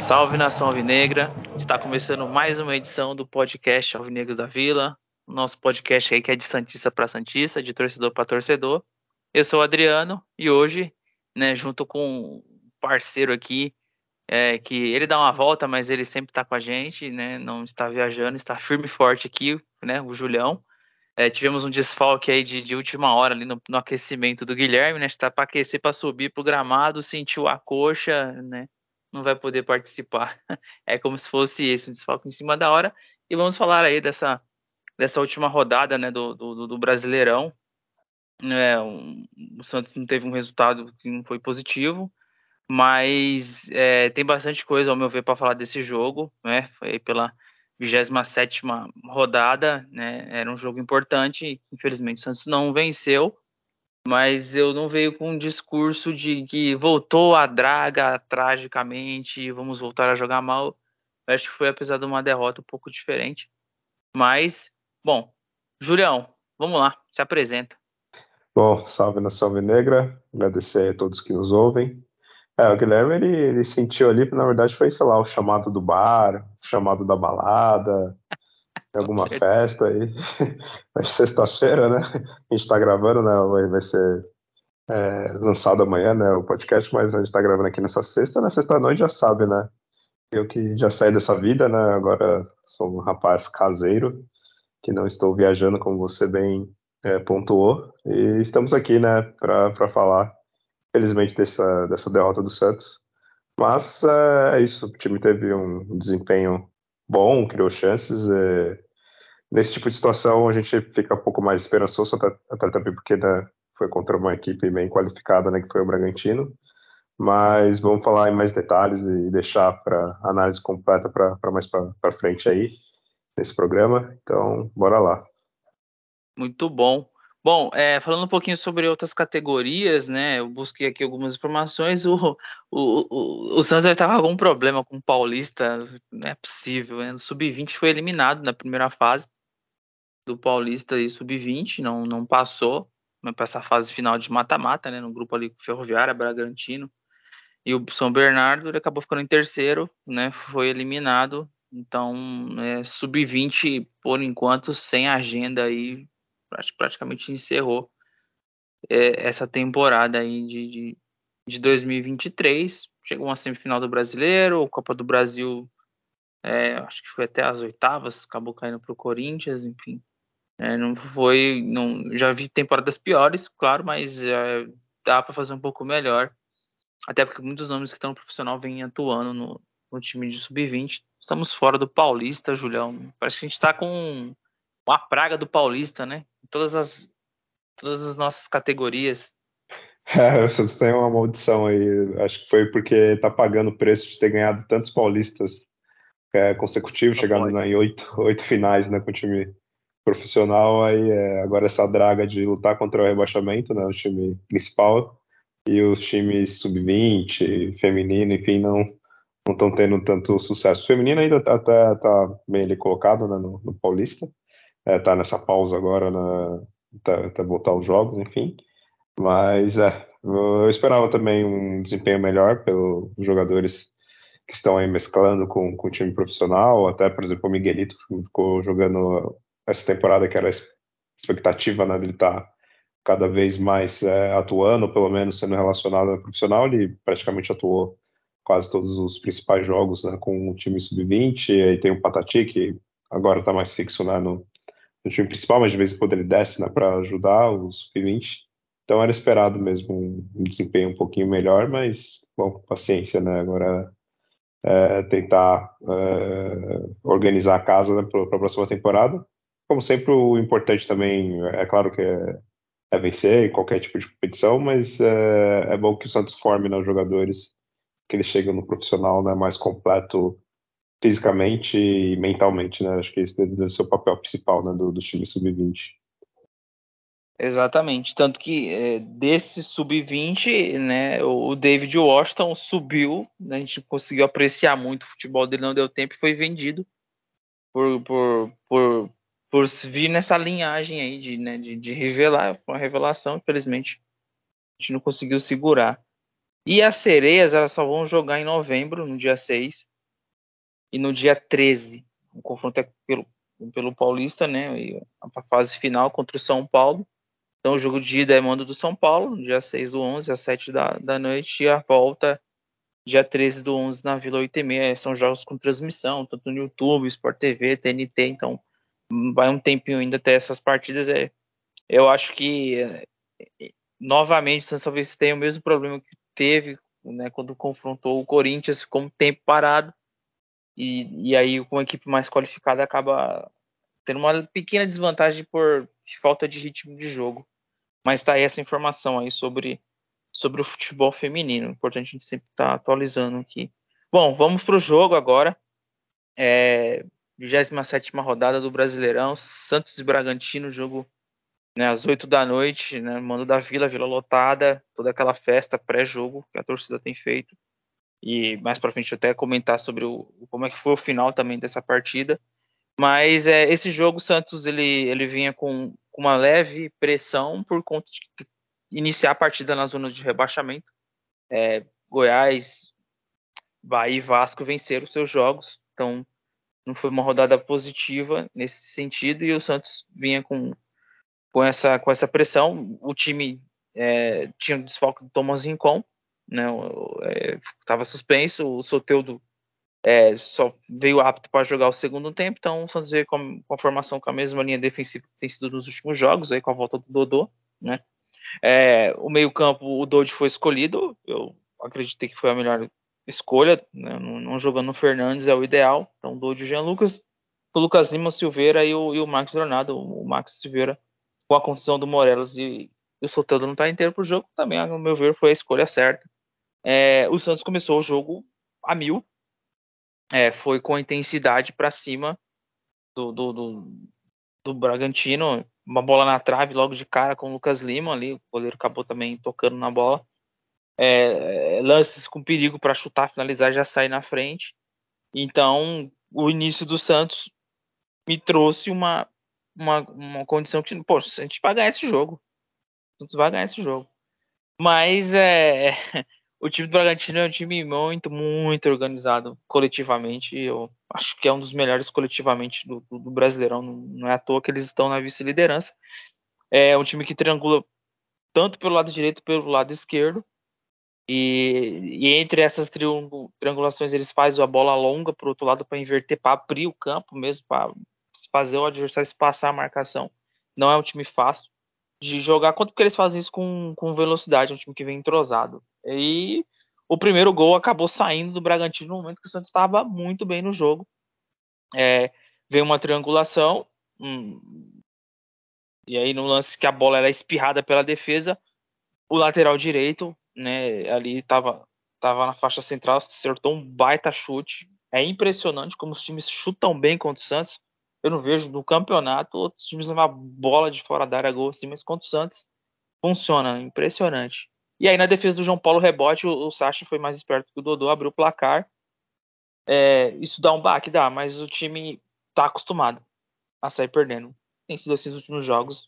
Salve nação alvinegra! Está começando mais uma edição do podcast Alvinegros da Vila, nosso podcast aí que é de santista para santista, de torcedor para torcedor. Eu sou o Adriano e hoje, né, junto com um parceiro aqui, é, que ele dá uma volta, mas ele sempre está com a gente, né, não está viajando, está firme e forte aqui, né, o Julião. É, tivemos um desfalque aí de, de última hora ali no, no, aquecimento do Guilherme, né? Está para aquecer para subir para o gramado, sentiu a coxa, né? não vai poder participar. É como se fosse esse um desfalque em cima da hora. E vamos falar aí dessa, dessa última rodada né, do, do, do Brasileirão. É, um, o Santos não teve um resultado que não foi positivo, mas é, tem bastante coisa, ao meu ver, para falar desse jogo. Né? Foi pela 27 rodada, né? era um jogo importante. Infelizmente, o Santos não venceu mas eu não veio com um discurso de que voltou a draga tragicamente, vamos voltar a jogar mal. Eu acho que foi, apesar de uma derrota, um pouco diferente. Mas, bom, Julião, vamos lá, se apresenta. Bom, salve na Salve Negra, agradecer a todos que nos ouvem. É, o Guilherme, ele, ele sentiu ali, na verdade, foi, sei lá, o chamado do bar, o chamado da balada, alguma festa aí. Mas sexta-feira, né? A gente tá gravando, né? Vai, vai ser é, lançado amanhã, né? O podcast, mas a gente tá gravando aqui nessa sexta. Na sexta-noite já sabe, né? Eu que já saí dessa vida, né? Agora sou um rapaz caseiro, que não estou viajando, como você bem é, pontuou. E estamos aqui, né? Para falar, felizmente, dessa, dessa derrota do Santos. Mas é, é isso, o time teve um desempenho bom, criou chances. É... Nesse tipo de situação, a gente fica um pouco mais esperançoso, até, até também porque né, foi contra uma equipe bem qualificada, né, que foi o Bragantino. Mas vamos falar em mais detalhes e deixar para análise completa para mais para frente aí, nesse programa. Então, bora lá. Muito bom. Bom, é, falando um pouquinho sobre outras categorias, né? Eu busquei aqui algumas informações. O, o, o, o Santos estava com algum problema com o Paulista, não é possível. Né? O Sub-20 foi eliminado na primeira fase do Paulista e Sub-20, não, não passou para essa fase final de mata-mata, né? No grupo ali Ferroviária, Bragantino. E o São Bernardo ele acabou ficando em terceiro, né? Foi eliminado. Então, é, Sub-20, por enquanto, sem agenda aí praticamente encerrou é, essa temporada aí de, de, de 2023. Chegou uma semifinal do Brasileiro, Copa do Brasil, é, acho que foi até as oitavas, acabou caindo para o Corinthians, enfim. É, não foi, não, já vi temporadas piores, claro, mas é, dá para fazer um pouco melhor. Até porque muitos nomes que estão no profissional vêm atuando no, no time de sub-20. Estamos fora do Paulista, Julião. Parece que a gente está com uma praga do Paulista, né? Todas as, todas as nossas categorias. É, vocês têm uma maldição aí. Acho que foi porque tá pagando o preço de ter ganhado tantos paulistas é, consecutivos, Não chegando na, em oito, oito finais né, com o time profissional. Aí é, agora essa draga de lutar contra o rebaixamento, né, o time principal, e os times sub-20, feminino, enfim, não não estão tendo tanto sucesso. O feminino ainda está tá, tá bem ali colocado né, no, no Paulista é, tá nessa pausa agora, na, tá, até voltar os jogos, enfim. Mas é, eu esperava também um desempenho melhor pelos jogadores que estão aí mesclando com, com o time profissional, até, por exemplo, o Miguelito ficou jogando essa temporada que era a expectativa né, estar tá cada vez mais é, atuando, pelo menos sendo relacionado ao profissional, ele praticamente atuou quase todos os principais jogos né, com o time sub-20, aí tem o Patati, que agora está mais fixo né, no, no time principal, mas de vez em quando ele desce né, para ajudar os sub-20. Então era esperado mesmo um, desempenho um pouquinho melhor, mas, bom, paciência, né? Agora é, tentar é, organizar a casa né, para a próxima temporada. Como sempre, o importante também, é claro que é, é vencer em qualquer tipo de competição, mas é, é bom que o Santos forme né, os jogadores, que eles chegam no profissional né, mais completo fisicamente e mentalmente, né? Acho que esse deve ser o papel principal né, do, do time sub-20. Exatamente. Tanto que é, desse sub-20, né, o David Washington subiu, né, a gente conseguiu apreciar muito o futebol dele, não deu tempo e foi vendido por, por, por, por vir nessa linhagem aí de, né, de, de revelar, uma revelação, infelizmente a gente não conseguiu segurar. E as sereias, elas só vão jogar em novembro, no dia 6, e no dia 13. O confronto é pelo, pelo Paulista, né? E a fase final contra o São Paulo. Então, o jogo de ida é mando do São Paulo, no dia 6 do 11, às 7 da, da noite, e a volta, dia 13 do 11, na Vila 8 e meia. São jogos com transmissão, tanto no YouTube, Sport TV, TNT, então vai um tempinho ainda até essas partidas. É, eu acho que, é, novamente, o talvez tenha o mesmo problema que teve né, quando confrontou o Corinthians, ficou um tempo parado, e, e aí com uma equipe mais qualificada acaba tendo uma pequena desvantagem por falta de ritmo de jogo. Mas tá aí essa informação aí sobre, sobre o futebol feminino. Importante a gente sempre estar tá atualizando aqui. Bom, vamos para o jogo agora. É, 27 rodada do Brasileirão, Santos e Bragantino, jogo né, às 8 da noite, né, mando da Vila, Vila lotada, toda aquela festa pré-jogo que a torcida tem feito. E mais para frente até comentar sobre o, como é que foi o final também dessa partida. Mas é, esse jogo, o Santos ele, ele vinha com, com uma leve pressão por conta de iniciar a partida na zona de rebaixamento. É, Goiás, Bahia e Vasco venceram seus jogos, então não foi uma rodada positiva nesse sentido e o Santos vinha com, com, essa, com essa pressão. O time é, tinha o desfalque do Thomas Rincon, né, estava é, suspenso, o Soteudo é, só veio apto para jogar o segundo tempo, então o Santos veio com, com, a formação com a mesma linha defensiva que tem sido nos últimos jogos, aí com a volta do Dodô, né? É, o meio-campo, o Dodge foi escolhido, eu acreditei que foi a melhor escolha, né? não, não, jogando o Fernandes é o ideal, então Dodge e o Jean Lucas, o Lucas Lima, Silveira e o, e o Max Leonardo, o Max Silveira com a contusão do Morelos e, e o Soteldo não está inteiro para o jogo, também, ao meu ver, foi a escolha certa. É, o Santos começou o jogo a mil, é, foi com intensidade para cima do, do, do, do, Bragantino. Uma bola na trave logo de cara com o Lucas Lima ali. O goleiro acabou também tocando na bola. É, lances com perigo para chutar, finalizar, já sair na frente. Então, o início do Santos me trouxe uma, uma, uma condição que, pô, a gente vai ganhar esse jogo. O Santos vai ganhar esse jogo. Mas é, o time do Bragantino é um time muito, muito organizado coletivamente. Eu acho que é um dos melhores coletivamente do, do, do Brasileirão. Não, não, é à toa que eles estão na vice-liderança. É um time que triangula tanto pelo lado direito pelo lado esquerdo. E, e entre essas triangulações eles fazem a bola longa para o outro lado para inverter, para abrir o campo mesmo, para fazer o adversário espaçar a marcação. Não é um time fácil de jogar quanto porque eles fazem isso com, com velocidade, é um time que vem entrosado. E o primeiro gol acabou saindo do Bragantino no momento que o Santos estava muito bem no jogo. É, veio uma triangulação, hum, e aí no lance que a bola era espirrada pela defesa, o lateral direito, né, ali estava tava na faixa central, acertou um baita chute. É impressionante como os times chutam bem contra o Santos. Eu não vejo no campeonato outros times levar bola de fora da área gol assim, mas contra o Santos funciona, impressionante. E aí na defesa do João Paulo rebote, o, o Sacha foi mais esperto que o Dodô, abriu o placar. É, isso dá um baque, dá, mas o time tá acostumado a sair perdendo. Tem sido assim nos últimos jogos.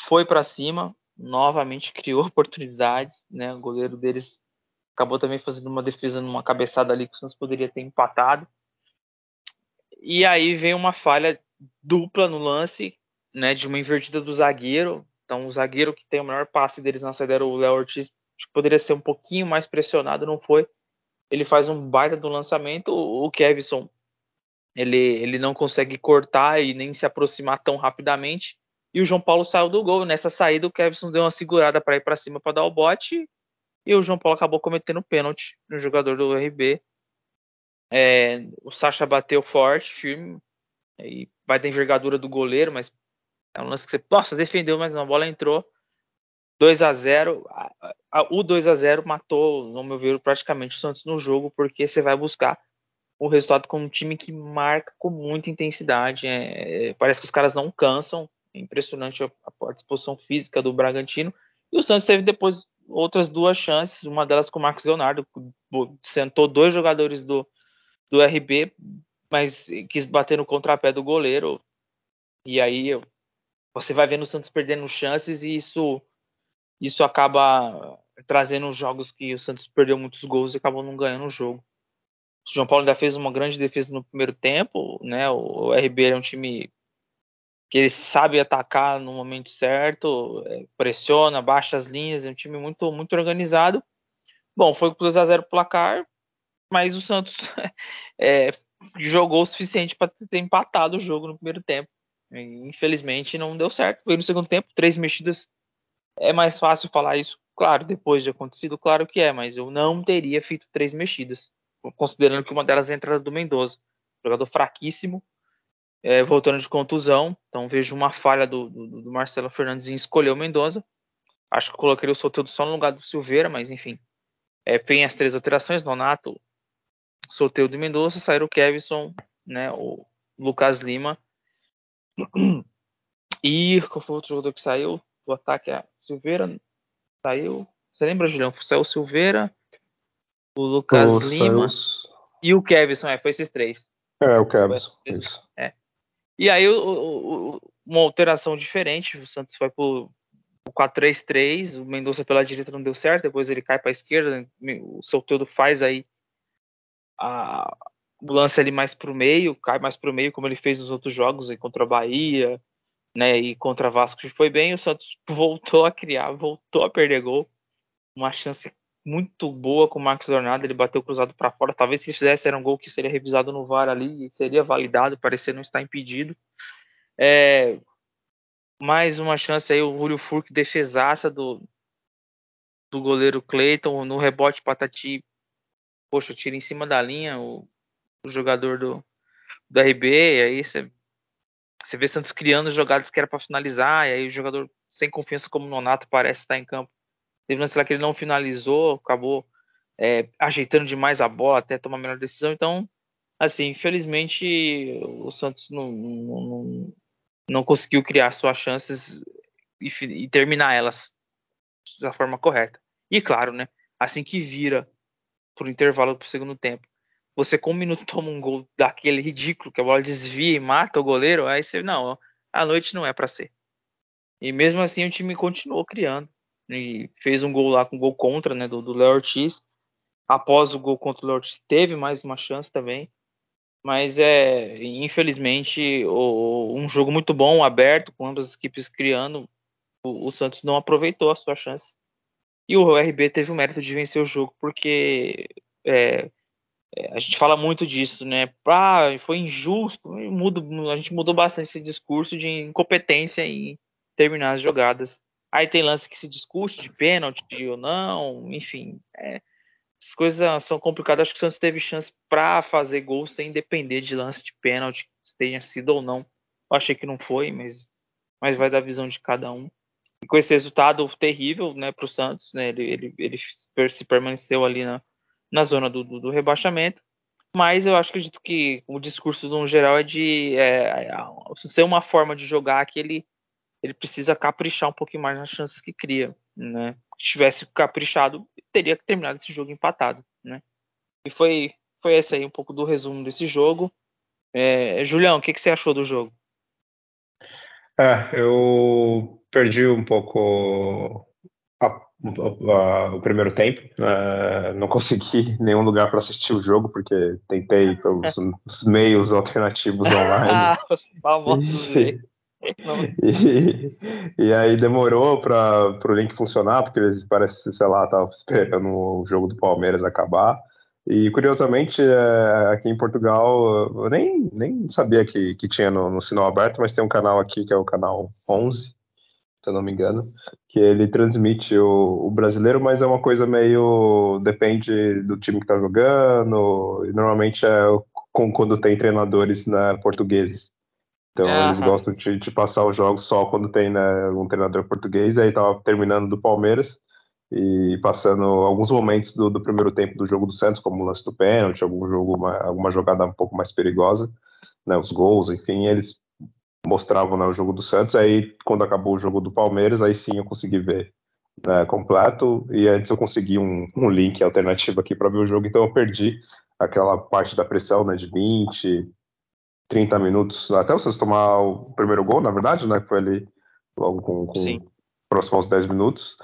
Foi para cima, novamente criou oportunidades, né? O goleiro deles acabou também fazendo uma defesa numa cabeçada ali que o Santos poderia ter empatado. E aí vem uma falha dupla no lance, né, de uma invertida do zagueiro. Então, o zagueiro que tem o melhor passe deles na saída era o Léo Ortiz, que poderia ser um pouquinho mais pressionado, não foi. Ele faz um baita do lançamento. O Kevson, ele, ele não consegue cortar e nem se aproximar tão rapidamente. E o João Paulo saiu do gol. Nessa saída, o Kevson deu uma segurada para ir para cima para dar o bote. E o João Paulo acabou cometendo pênalti no jogador do RB. É, o Sacha bateu forte, firme, e vai da envergadura do goleiro, mas é um lance que você, nossa, defendeu, mas a bola entrou. 2 a 0 O 2 a 0 matou, no meu ver, praticamente o Santos no jogo, porque você vai buscar o resultado com um time que marca com muita intensidade. É, parece que os caras não cansam. Impressionante a, a disposição física do Bragantino. E o Santos teve depois outras duas chances, uma delas com o Marcos Leonardo, sentou dois jogadores do, do RB, mas quis bater no contrapé do goleiro. E aí você vai vendo o Santos perdendo chances e isso isso acaba trazendo jogos que o Santos perdeu muitos gols e acabou não ganhando o jogo. O João Paulo ainda fez uma grande defesa no primeiro tempo, né? O RB é um time que ele sabe atacar no momento certo, é, pressiona, baixa as linhas, é um time muito muito organizado. Bom, foi 2 a 0 placar, mas o Santos é, jogou o suficiente para ter empatado o jogo no primeiro tempo. Infelizmente não deu certo. Foi no segundo tempo, três mexidas. É mais fácil falar isso, claro, depois de acontecido, claro que é, mas eu não teria feito três mexidas, considerando que uma delas é a entrada do Mendoza, jogador fraquíssimo, é, voltando de contusão. Então vejo uma falha do, do, do Marcelo Fernandes em escolher o Mendoza. Acho que coloquei o Soteldo só no lugar do Silveira, mas enfim. É, tem as três alterações, Nonato, Soteldo e Mendoza, saíram o Kevson, né, o Lucas Lima. E qual foi o outro jogador que saiu? O ataque é Silveira, saiu. Você lembra, Julião? Saiu o Silveira, o Lucas Lima e o Kevson, é, foi esses três. É, o Kevson, isso. É. E aí o, o, uma alteração diferente, o Santos foi pro 4-3-3, o Mendonça pela direita não deu certo, depois ele cai para a esquerda, o Soteldo faz aí a, o lance ali mais para o meio, cai mais para o meio, como ele fez nos outros jogos, aí contra a Bahia, né, e contra Vasco foi bem, o Santos voltou a criar, voltou a perder gol, uma chance muito boa com o Marcos Leonardo, ele bateu cruzado para fora. Talvez se fizesse era um gol que seria revisado no VAR ali e seria validado, parecia não estar impedido. É, mais uma chance aí, o Julio Furque defesaça do, do goleiro Cleiton no rebote Patati. Poxa, tira em cima da linha o, o jogador do, do RB, aí você, você vê Santos criando jogadas que era para finalizar, e aí o jogador sem confiança como o Nonato parece estar em campo Teve lance lá que ele não finalizou, acabou é, ajeitando demais a bola até tomar a melhor decisão. Então, assim, infelizmente o Santos não, não, não conseguiu criar suas chances e, e, terminar elas da forma correta. E claro, né? Assim que vira pro intervalo pro segundo tempo, você com um minuto toma um gol daquele ridículo que a bola desvia e mata o goleiro, aí você não, a noite não é para ser. E mesmo assim o time continuou criando e fez um gol lá com gol contra, né, do, do Léo Ortiz. Após o gol contra o Léo Ortiz, teve mais uma chance também. Mas é, infelizmente, o, um jogo muito bom, aberto, com ambas as equipes criando. O, o Santos não aproveitou a sua chance. E o RB teve o mérito de vencer o jogo, porque é, a gente fala muito disso, né? Ah, foi injusto. Mudo, a gente mudou bastante esse discurso de incompetência em terminar as jogadas. Aí tem lance que se discute de pênalti ou não, enfim. É, as coisas são complicadas. Acho que o Santos teve chance para fazer gol sem depender de lance de pênalti, se tenha sido ou não. Eu achei que não foi, mas, mas vai da visão de cada um. E com esse resultado terrível né, para o Santos, né, ele, ele, ele se permaneceu ali na, na zona do, do, do rebaixamento. Mas eu acho acredito que o discurso no geral é de é, é, ser uma forma de jogar que ele ele precisa caprichar um pouquinho mais nas chances que cria, né? Se tivesse caprichado, teria que terminar esse jogo empatado, né? E foi, foi esse aí um pouco do resumo desse jogo. É, Julião, o que, que você achou do jogo? É, eu perdi um pouco a, a, o primeiro tempo. É, não consegui nenhum lugar para assistir o jogo, porque tentei pelos meios alternativos online. ah, os famosos e, e, aí demorou para o link funcionar, porque eles parecem, sei lá, estavam esperando o jogo do Palmeiras acabar. E curiosamente, é, aqui em Portugal, eu nem, nem sabia que, que tinha no, no sinal aberto, mas tem um canal aqui que é o canal 11, se eu não me engano, que ele transmite o, o brasileiro, mas é uma coisa meio. depende do time que está jogando, e normalmente é com, quando tem treinadores né, portugueses. Então eles gostam de, de, passar os jogos só quando tem né, um treinador português. Aí tava terminando do Palmeiras e passando alguns momentos do, do, primeiro tempo do jogo do Santos, como o lance do pênalti, algum jogo, uma, alguma jogada um pouco mais perigosa, né, os gols, enfim, eles mostravam né, o jogo do Santos. Aí, quando acabou o jogo do Palmeiras, aí sim eu consegui ver né, completo. E antes eu consegui um, um link alternativo aqui para ver o jogo, então eu perdi aquela parte da pressão né, de 20, 30 minutos, até o Santos tomar o primeiro gol, na verdade, né? Que foi ali logo com, com próximo aos 10 minutos.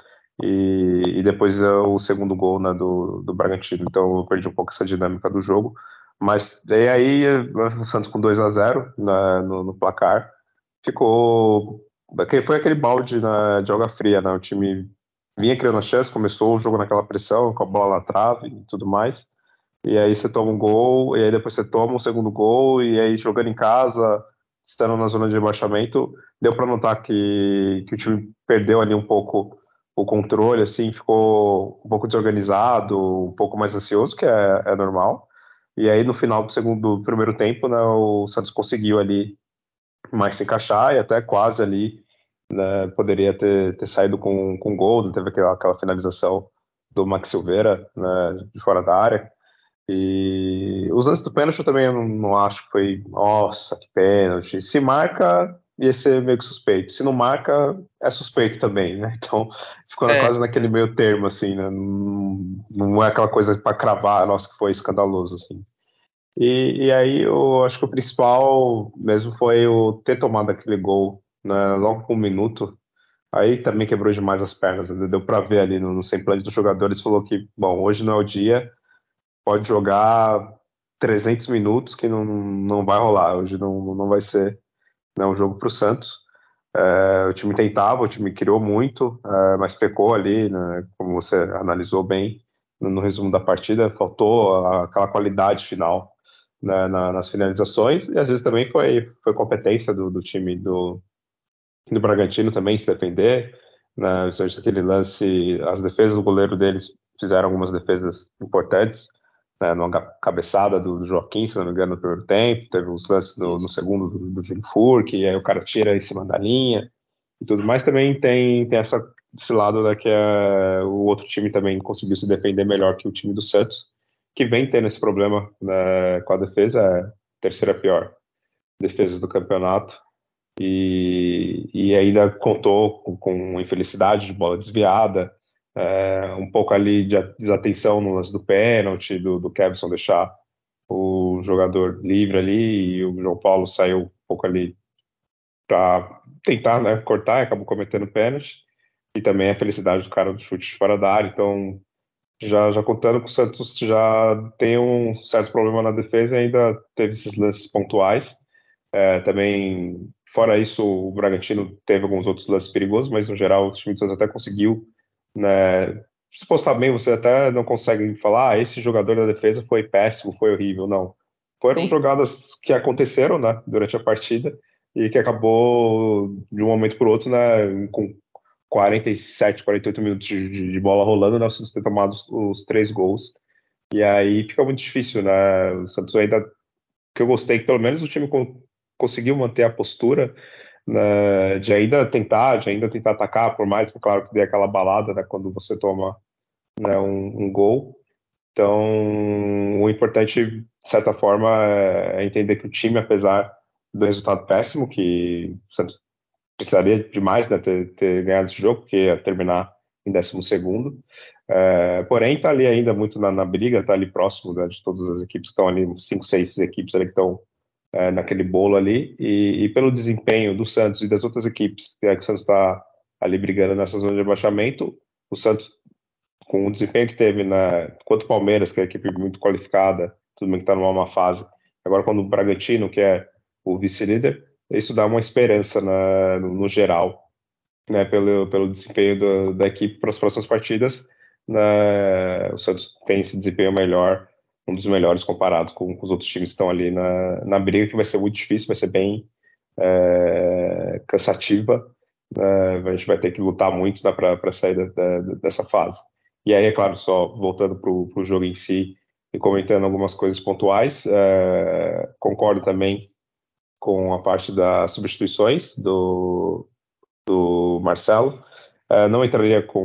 E, e depois é o segundo gol né, do, do Bragantino. Então eu perdi um pouco essa dinâmica do jogo. Mas daí aí o Santos com 2 a 0 né, no, no, placar. Ficou. Foi aquele balde né, de água fria, né? O time vinha criando chance, começou o jogo naquela pressão, com a bola na trave e tudo mais. E aí você toma um gol, e aí depois você toma um segundo gol, e aí jogando em casa, estando na zona de rebaixamento, deu para notar que, que o time perdeu ali um pouco o controle, assim, ficou um pouco desorganizado, um pouco mais ansioso, que é, é normal. E aí no final do segundo, do primeiro tempo, né, o Santos conseguiu ali mais se encaixar e até quase ali né, poderia ter, ter saído com, com gol, teve aquela, aquela finalização do Max Silveira né, de fora da área. E os lances do pênalti eu também não, não, acho que foi, nossa, que pênalti. Se marca, ia ser meio que suspeito. Se não marca, é suspeito também, né? Então, ficou é. quase naquele meio termo, assim, né? Não, é aquela coisa para cravar, nossa, que foi escandaloso, assim. E, e, aí eu acho que o principal mesmo foi o ter tomado aquele gol né, logo com um minuto. Aí também quebrou demais as pernas, né? deu para ver ali no, no semblante dos jogadores, falou que, bom, hoje não é o dia, pode jogar 300 minutos que não, não vai rolar. Hoje não, não vai ser né, um jogo para o Santos. É, o time tentava, o time criou muito, é, mas pecou ali, né, como você analisou bem no, resumo da partida, faltou aquela qualidade final né, na, nas finalizações e às vezes também foi, foi competência do, do time do, do Bragantino também se defender, né, aquele lance, as defesas do goleiro deles fizeram algumas defesas importantes, né, numa cabeçada do, Joaquim, se não me engano, no primeiro tempo, teve os lances no, no segundo do, do Júlio Furque, e aí o cara tira em cima da linha e tudo mais. Também tem, tem essa, esse lado né, que é, o outro time também conseguiu se defender melhor que o time do Santos, que vem tendo esse problema né, com a defesa, é a terceira pior defesa do campeonato. E, e ainda contou com, com infelicidade de bola desviada, é, um pouco ali de desatenção no lance do pênalti, do, do Kevson deixar o jogador livre ali e o João Paulo saiu um pouco ali para tentar né, cortar acabou cometendo pênalti. E também a felicidade do cara do chute fora da área. Então, já, já contando que o Santos já tem um certo problema na defesa ainda teve esses lances pontuais. É, também, fora isso, o Bragantino teve alguns outros lances perigosos, mas no geral o time do Santos até conseguiu né? Bem, você até não consegue falar, ah, esse jogador da defesa foi péssimo, foi horrível, não. Foram Sim. jogadas que aconteceram, né, durante a partida e que acabou de um momento para o outro, né, com 47, 48 minutos de, de bola rolando, nós temos ter tomado os, os, três gols. E aí fica muito difícil, né? O Santos ainda que eu gostei que pelo menos o time conseguiu manter a postura né, de ainda tentar, de ainda tentar atacar, por mais que, claro, que dê aquela balada né, quando você toma né, um, um, gol. Então, o importante, de certa forma, é entender que o time, apesar do resultado péssimo, que o Santos precisaria demais né, ter, ter ganhado esse jogo, porque ia terminar em 12 segundo. É, porém, está ali ainda muito na, na briga, está ali próximo né, de todas as equipes estão ali, cinco, seis equipes ali que estão é, naquele bolo ali, e, e, pelo desempenho do Santos e das outras equipes, que, é que o Santos está ali brigando nessa zona de abaixamento, o Santos, com o desempenho que teve na, quanto o Palmeiras, que é uma equipe muito qualificada, tudo bem que está numa má fase, agora quando o Bragantino, que é o vice-líder, isso dá uma esperança na, no, no, geral, né, pelo, pelo desempenho do, da equipe para as próximas partidas. Né, o Santos tem esse desempenho melhor um dos melhores comparado com, com, os outros times que estão ali na, na briga, que vai ser muito difícil, vai ser bem é, cansativa. É, a gente vai ter que lutar muito né, para sair da, da, dessa fase. E aí, é claro, só voltando para o jogo em si e comentando algumas coisas pontuais, é, concordo também com a parte das substituições do, do Marcelo. Uh, não entraria com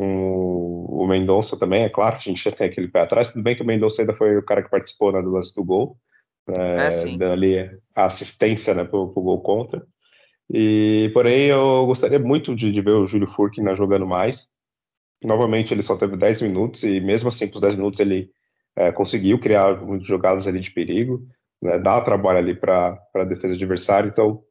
o Mendonça também, é claro, a gente já tem aquele pé atrás. Tudo bem que o Mendonça ainda foi o cara que participou né, do lance do gol, uh, é, dando ali a assistência né, para o gol contra. E, porém, eu gostaria muito de, de ver o Júlio Furk né, jogando mais. Novamente, ele só teve 10 minutos e, mesmo assim, com os 10 minutos, ele é, conseguiu criar muitas jogadas ali de perigo, né, dar trabalho ali para a defesa adversária. Então,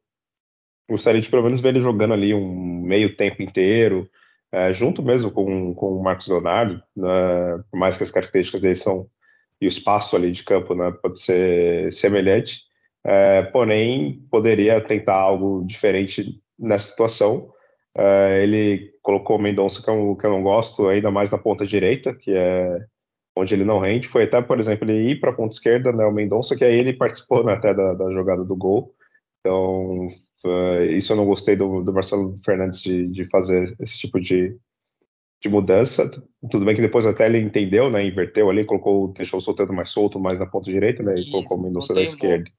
gostaria de pelo menos ver ele jogando ali um meio tempo inteiro, é, junto mesmo com, com o Marcos Leonardo, né, por mais que as características dele são e o espaço ali de campo né, pode ser semelhante, é, porém poderia tentar algo diferente nessa situação. É, ele colocou o Mendonça, que, eu, que eu não gosto, ainda mais na ponta direita, que é onde ele não rende. Foi até, por exemplo, ele ir para a ponta esquerda, né, o Mendonça, que aí ele participou né, até da, da, jogada do gol. Então, isso eu não gostei do, do Marcelo Fernandes de, de, fazer esse tipo de, de mudança. Tudo bem que depois até ele entendeu, né, inverteu ali, colocou, deixou o soltando mais solto, mais na ponta direita, né, e isso, colocou o Mendonça da esquerda.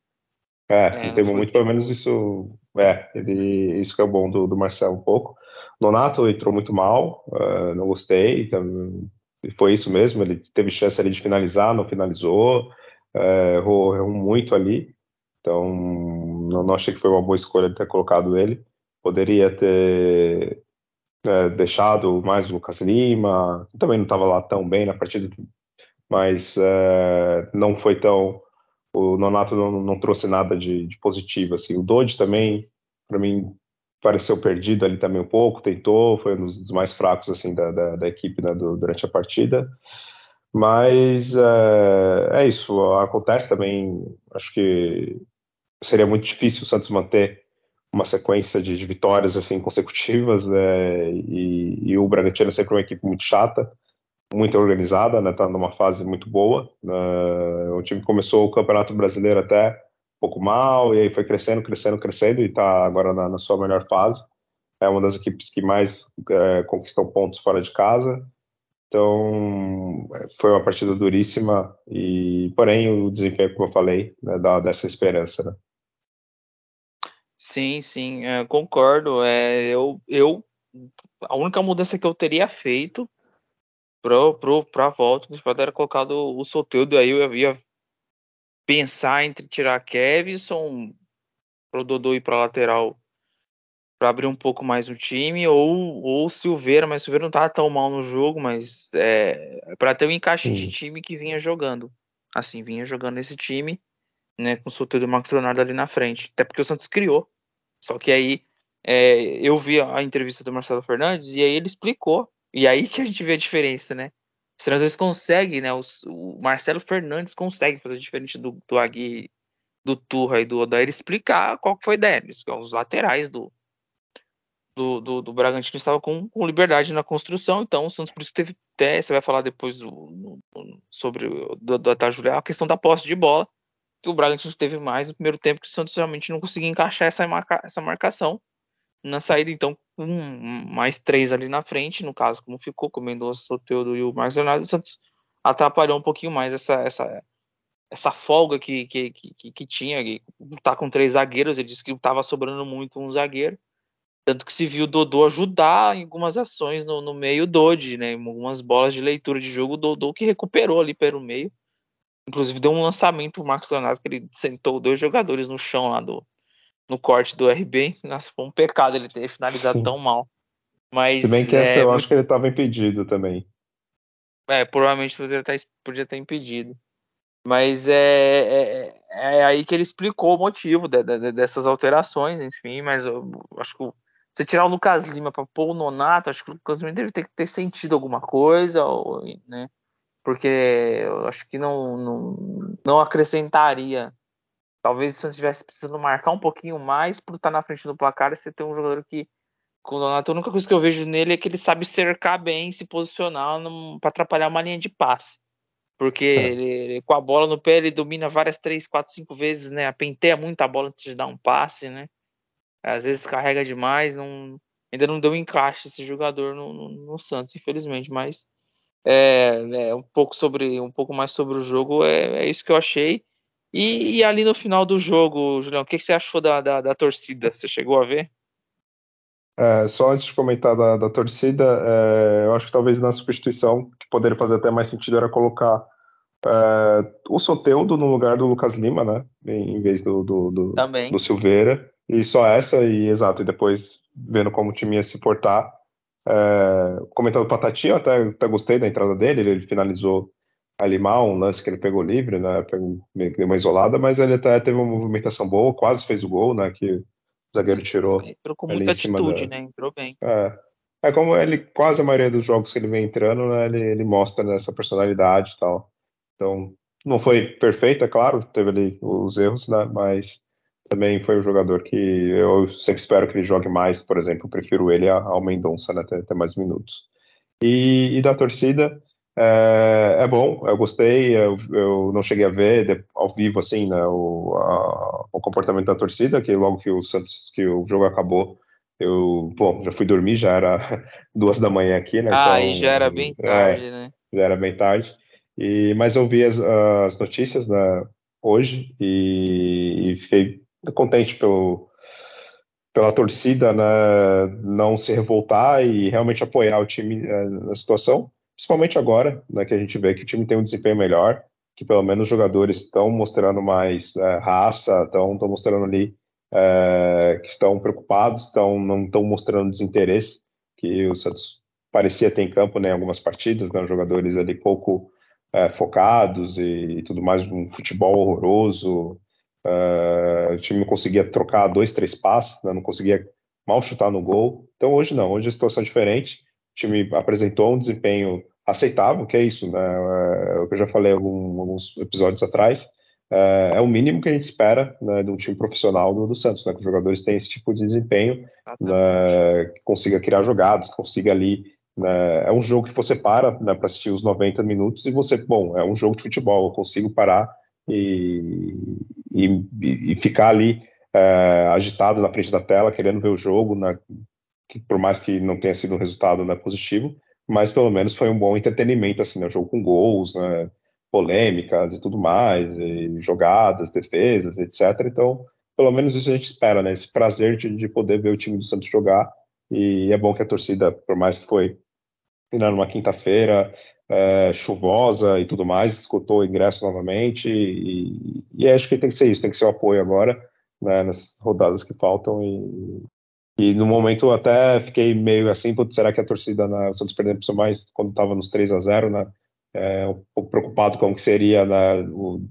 É, é não tem muito, pelo menos isso, é, ele, isso que é o bom do, do Marcelo um pouco. Nonato entrou muito mal, uh, não gostei, então, foi isso mesmo, ele teve chance ali de finalizar, não finalizou, uh, errou, errou muito ali, então não, não, achei que foi uma boa escolha ter colocado ele. Poderia ter é, deixado mais o Lucas Lima, também não estava lá tão bem na partida, mas é, não foi tão o Nonato não, não trouxe nada de, de, positivo, assim. O Dodge também, para mim, pareceu perdido ali também um pouco, tentou, foi um dos mais fracos, assim, da, da, da equipe né, do, durante a partida. Mas é, é, isso, acontece também, acho que seria muito difícil o Santos manter uma sequência de, de vitórias assim consecutivas é, e, e, o Bragantino é sempre uma equipe muito chata muito organizada, né? Tá numa fase muito boa. Uh, o time começou o Campeonato Brasileiro até um pouco mal e aí foi crescendo, crescendo, crescendo e está agora na, na, sua melhor fase. É uma das equipes que mais é, conquistam pontos fora de casa. Então foi uma partida duríssima e, porém, o desempenho, como eu falei, né, dá dessa esperança. Né? Sim, sim, é, concordo. É, eu, eu a única mudança que eu teria feito pro, pro, pra volta do Espada era colocado o Soteudo, aí eu ia pensar entre tirar Kevson pro Dodô ir pra lateral para abrir um pouco mais o time, ou, ou Silveira, mas Silveira não tava tão mal no jogo, mas é, para ter um encaixe Sim. de time que vinha jogando. Assim, vinha jogando esse time, né, com o Soteldo e o Marcos Leonardo ali na frente. Até porque o Santos criou. Só que aí é, eu vi a entrevista do Marcelo Fernandes e aí ele explicou e aí que a gente vê a diferença, né? Os treinadores conseguem, né? Os, o Marcelo Fernandes consegue fazer diferente do, do Agui, do Turra e do Odair explicar qual foi a ideia. Os laterais do, do, do, do Bragantino estavam com, com, liberdade na construção, então o Santos por isso teve até, você vai falar depois sobre do, do Julião, a questão da posse de bola, que o Bragantino teve mais no primeiro tempo, que o Santos realmente não conseguia encaixar essa, marca, essa marcação. Na saída, então, um, mais três ali na frente, no caso, como ficou, com o Mendonça, Soteudo e o Marcos Leonardo, o Santos atrapalhou um pouquinho mais essa, essa, essa folga que, que, que, que tinha, que tá com três zagueiros, ele disse que estava sobrando muito um zagueiro, tanto que se viu o Dodô ajudar em algumas ações no, no meio Dodge, né, algumas bolas de leitura de jogo, o Dodô que recuperou ali pelo meio, inclusive deu um lançamento pro Marcos Leonardo, que ele sentou dois jogadores no chão lá do, no corte do RB. Nossa, foi um pecado ele ter finalizado Sim. tão mal. Mas, Se bem que essa é, eu acho que ele estava impedido também. É, provavelmente podia, ter, podia ter impedido. Mas é, é, é, é, aí que ele explicou o motivo de, de, dessas alterações, enfim. Mas eu acho que você tirar o Lucas Lima para pôr o Nonato, acho que o Lucas Lima deve ter que ter sentido alguma coisa, ou, né? Porque eu acho que não, não, não acrescentaria Talvez se você estivesse precisando marcar um pouquinho mais por estar na frente do placar, você tem um jogador que, com o Donato, a única coisa que eu vejo nele é que ele sabe cercar bem, se posicionar para atrapalhar uma linha de passe. Porque é. ele, com a bola no pé, ele domina várias, três, quatro, cinco vezes, né? Penteia muito a bola antes de dar um passe, né? Às vezes carrega demais, não, ainda não deu encaixe esse jogador no, no, no Santos, infelizmente, mas é, é, um pouco sobre um pouco mais sobre o jogo é, é isso que eu achei e, e, ali no final do jogo, Julião, o que, que você achou da, da, da, torcida? Você chegou a ver? É, só antes de comentar da, da torcida, é, eu acho que talvez na substituição, que poderia fazer até mais sentido era colocar é, o Soteudo no lugar do Lucas Lima, né? Em, em vez do, do, do, do, Silveira. e só essa, e exato, e depois vendo como o time ia se portar. É, comentando o Patati, eu até, até gostei da entrada dele, ele, finalizou ali mal, um lance que ele pegou livre, né? Meio que deu uma isolada, mas ele até teve uma movimentação boa, quase fez o gol, né? Que o zagueiro tirou. Entrou com muita atitude, da... né? Entrou bem. É. é como ele, quase a maioria dos jogos que ele vem entrando, né? Ele, ele mostra né, essa personalidade e tal. Então, não foi perfeito, é claro, teve ali os erros, né? Mas também foi um jogador que eu sempre espero que ele jogue mais, por exemplo, eu prefiro ele ao Mendonça, né? Ter, ter mais minutos. E, e da torcida, é, é, bom, eu gostei, eu, eu, não cheguei a ver ao vivo assim, né, o, a, o comportamento da torcida, que logo que o Santos, que o jogo acabou, eu, bom, já fui dormir, já era duas da manhã aqui, né? Ah, então, e já era bem é, tarde, é, né? Já era bem tarde. E, mas eu vi as, as notícias né, hoje e, e fiquei contente pelo, pela torcida né, não se revoltar e realmente apoiar o time é, na situação principalmente agora, né, que a gente vê que o time tem um desempenho melhor, que pelo menos os jogadores estão mostrando mais é, raça, estão mostrando ali é, que estão preocupados, estão não estão mostrando desinteresse, que o Santos parecia ter em campo né, em algumas partidas, né, jogadores ali pouco focados e, e, tudo mais, um futebol horroroso, é, o time não conseguia trocar dois, três passes, né, não conseguia mal chutar no gol, então hoje não, hoje a situação é diferente, o time apresentou um desempenho aceitável, que é isso, né? É, o que eu já falei algum, alguns episódios atrás. É, é, o mínimo que a gente espera né, de um time profissional do, do Santos, né? Que os jogadores tenham esse tipo de desempenho, né, que consiga criar jogadas, consiga ali. Né, é um jogo que você para né, para assistir os 90 minutos e você, bom, é um jogo de futebol, eu consigo parar e, e, e ficar ali é, agitado na frente da tela, querendo ver o jogo, né, que, por mais que não tenha sido um resultado né, positivo, mas pelo menos foi um bom entretenimento, assim, né? Um jogo com gols, né? polêmicas e tudo mais, e jogadas, defesas, etc. Então, pelo menos isso a gente espera, né? Esse prazer de, de poder ver o time do Santos jogar. E é bom que a torcida, por mais que foi né, numa quinta-feira é, chuvosa e tudo mais, escutou o ingresso novamente. E, e, acho que tem que ser isso, tem que ser o apoio agora, né, nas rodadas que faltam. E, e no momento até fiquei meio assim, será que a torcida na o Santos perdendo mais quando estava nos 3 a 0 né? É, um pouco preocupado com o que seria né, o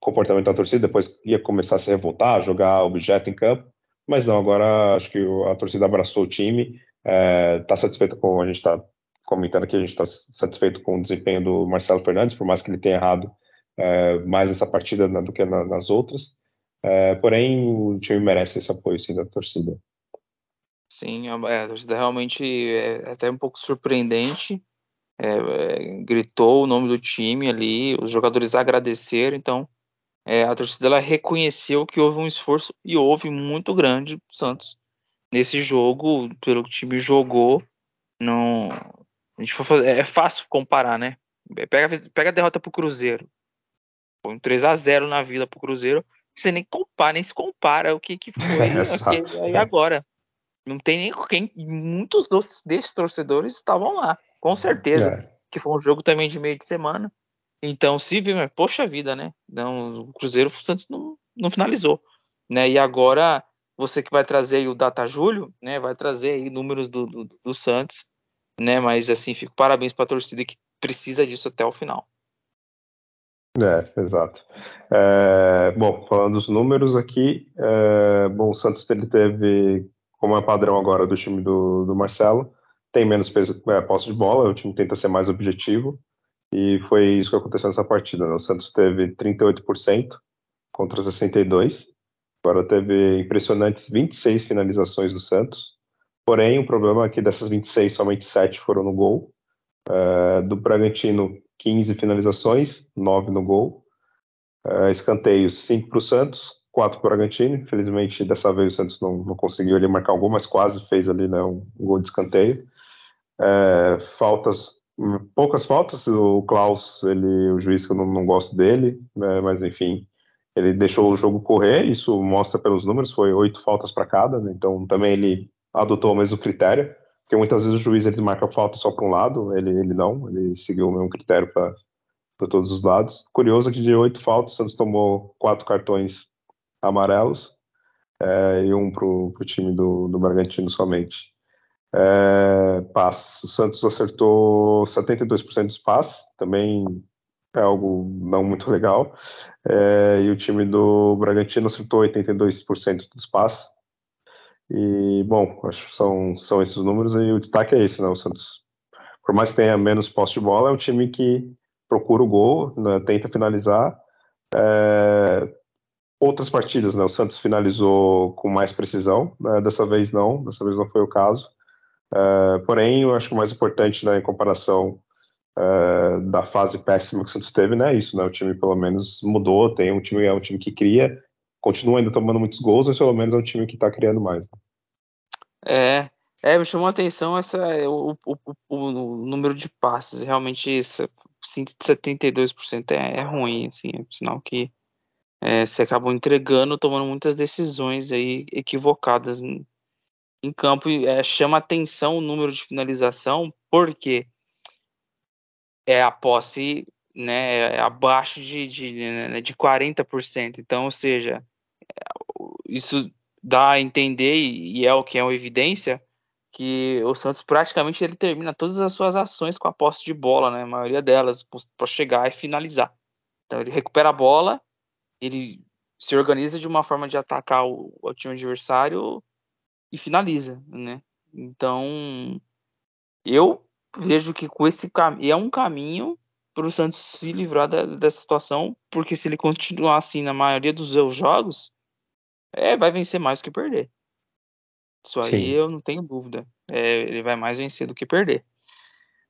comportamento da torcida, depois ia começar a se revoltar, jogar objeto em campo, mas não, agora acho que a torcida abraçou o time, está é, tá satisfeito com a gente está comentando que a gente está satisfeito com o desempenho do Marcelo Fernandes, por mais que ele tenha errado é, mais essa partida do que na, nas outras, é, porém o time merece esse apoio sim da torcida. Sim, a, a torcida realmente é até um pouco surpreendente. É, é, gritou o nome do time ali, os jogadores agradeceram, então é, a torcida ela reconheceu que houve um esforço e houve muito grande Santos nesse jogo, pelo que o time jogou. Não, a gente fazer, é fácil comparar, né? Pega, pega a derrota pro Cruzeiro. Foi um 3 a 0 na Vila pro Cruzeiro. Você nem compara, nem se compara o que, que foi é, agora. Não tem nem quem. Muitos dos, desses torcedores estavam lá, com certeza. É. Que foi um jogo também de meio de semana. Então, se viu, poxa vida, né? Não, o Cruzeiro o Santos não, não finalizou. Né? E agora, você que vai trazer aí o Data Júlio, né? Vai trazer aí números do, do, do Santos. Né? Mas assim, fico parabéns para a torcida que precisa disso até o final. É, exato. É, bom, falando dos números aqui, é, bom, o Santos ele teve como é padrão agora do time do, do Marcelo, tem menos peso, é, posse de bola, o time tenta ser mais objetivo, e foi isso que aconteceu nessa partida. Né? O Santos teve 38% contra 62%, agora teve impressionantes 26 finalizações do Santos, porém o problema é que dessas 26, somente 7 foram no gol, é, do Bragantino 15 finalizações, 9 no gol, é, escanteios 5 para o Santos, 4 para o Bragantino. Infelizmente, dessa vez o Santos não, não conseguiu ali marcar um gol, mas quase fez ali né, um, um gol de escanteio. É, faltas, poucas faltas. O Klaus, ele, o juiz que eu não, não gosto dele, né, mas enfim, ele deixou o jogo correr. Isso mostra pelos números, foi oito faltas para cada. Né, então também ele adotou o mesmo critério, porque muitas vezes o juiz ele marca falta só para um lado, ele, ele não, ele seguiu o mesmo critério para todos os lados. Curioso que de oito faltas, o Santos tomou quatro cartões amarelos. é, e um para o time do, do Bragantino somente. É, passes. O Santos acertou 72% dos passes, também é algo não muito legal. É, e o time do Bragantino acertou 82% dos passes. E, bom, acho que são, são esses números e o destaque é esse, né? O Santos, por mais que tenha menos posse de bola, é um time que procura o gol, né? tenta finalizar. É, outras partidas, né? O Santos finalizou com mais precisão, né? dessa vez não, dessa vez não foi o caso. É, porém, eu acho que o mais importante né, em comparação é, da fase péssima que o Santos teve, né? Isso, né? O time pelo menos mudou, tem um time, é um time que cria, continua ainda tomando muitos gols, mas pelo menos é um time que está criando mais. É, é, me chamou a atenção essa, o, o, o, número de passes, realmente isso, 72% é, é ruim, assim, é sinal que é, você acabou entregando, tomando muitas decisões aí equivocadas em, em campo e é, chama atenção o número de finalização, porque é a posse né, é abaixo de, de, né, de 40%. Então, ou seja, isso dá a entender, e é o que é uma evidência, que o Santos praticamente ele termina todas as suas ações com a posse de bola, né? A maioria delas, para chegar e finalizar. Então ele recupera a bola, ele se organiza de uma forma de atacar o, o time adversário e finaliza, né? Então eu vejo que com esse é um caminho para o Santos se livrar da, dessa situação, porque se ele continuar assim na maioria dos seus jogos, é, vai vencer mais do que perder. Isso aí Sim. eu não tenho dúvida. É, ele vai mais vencer do que perder.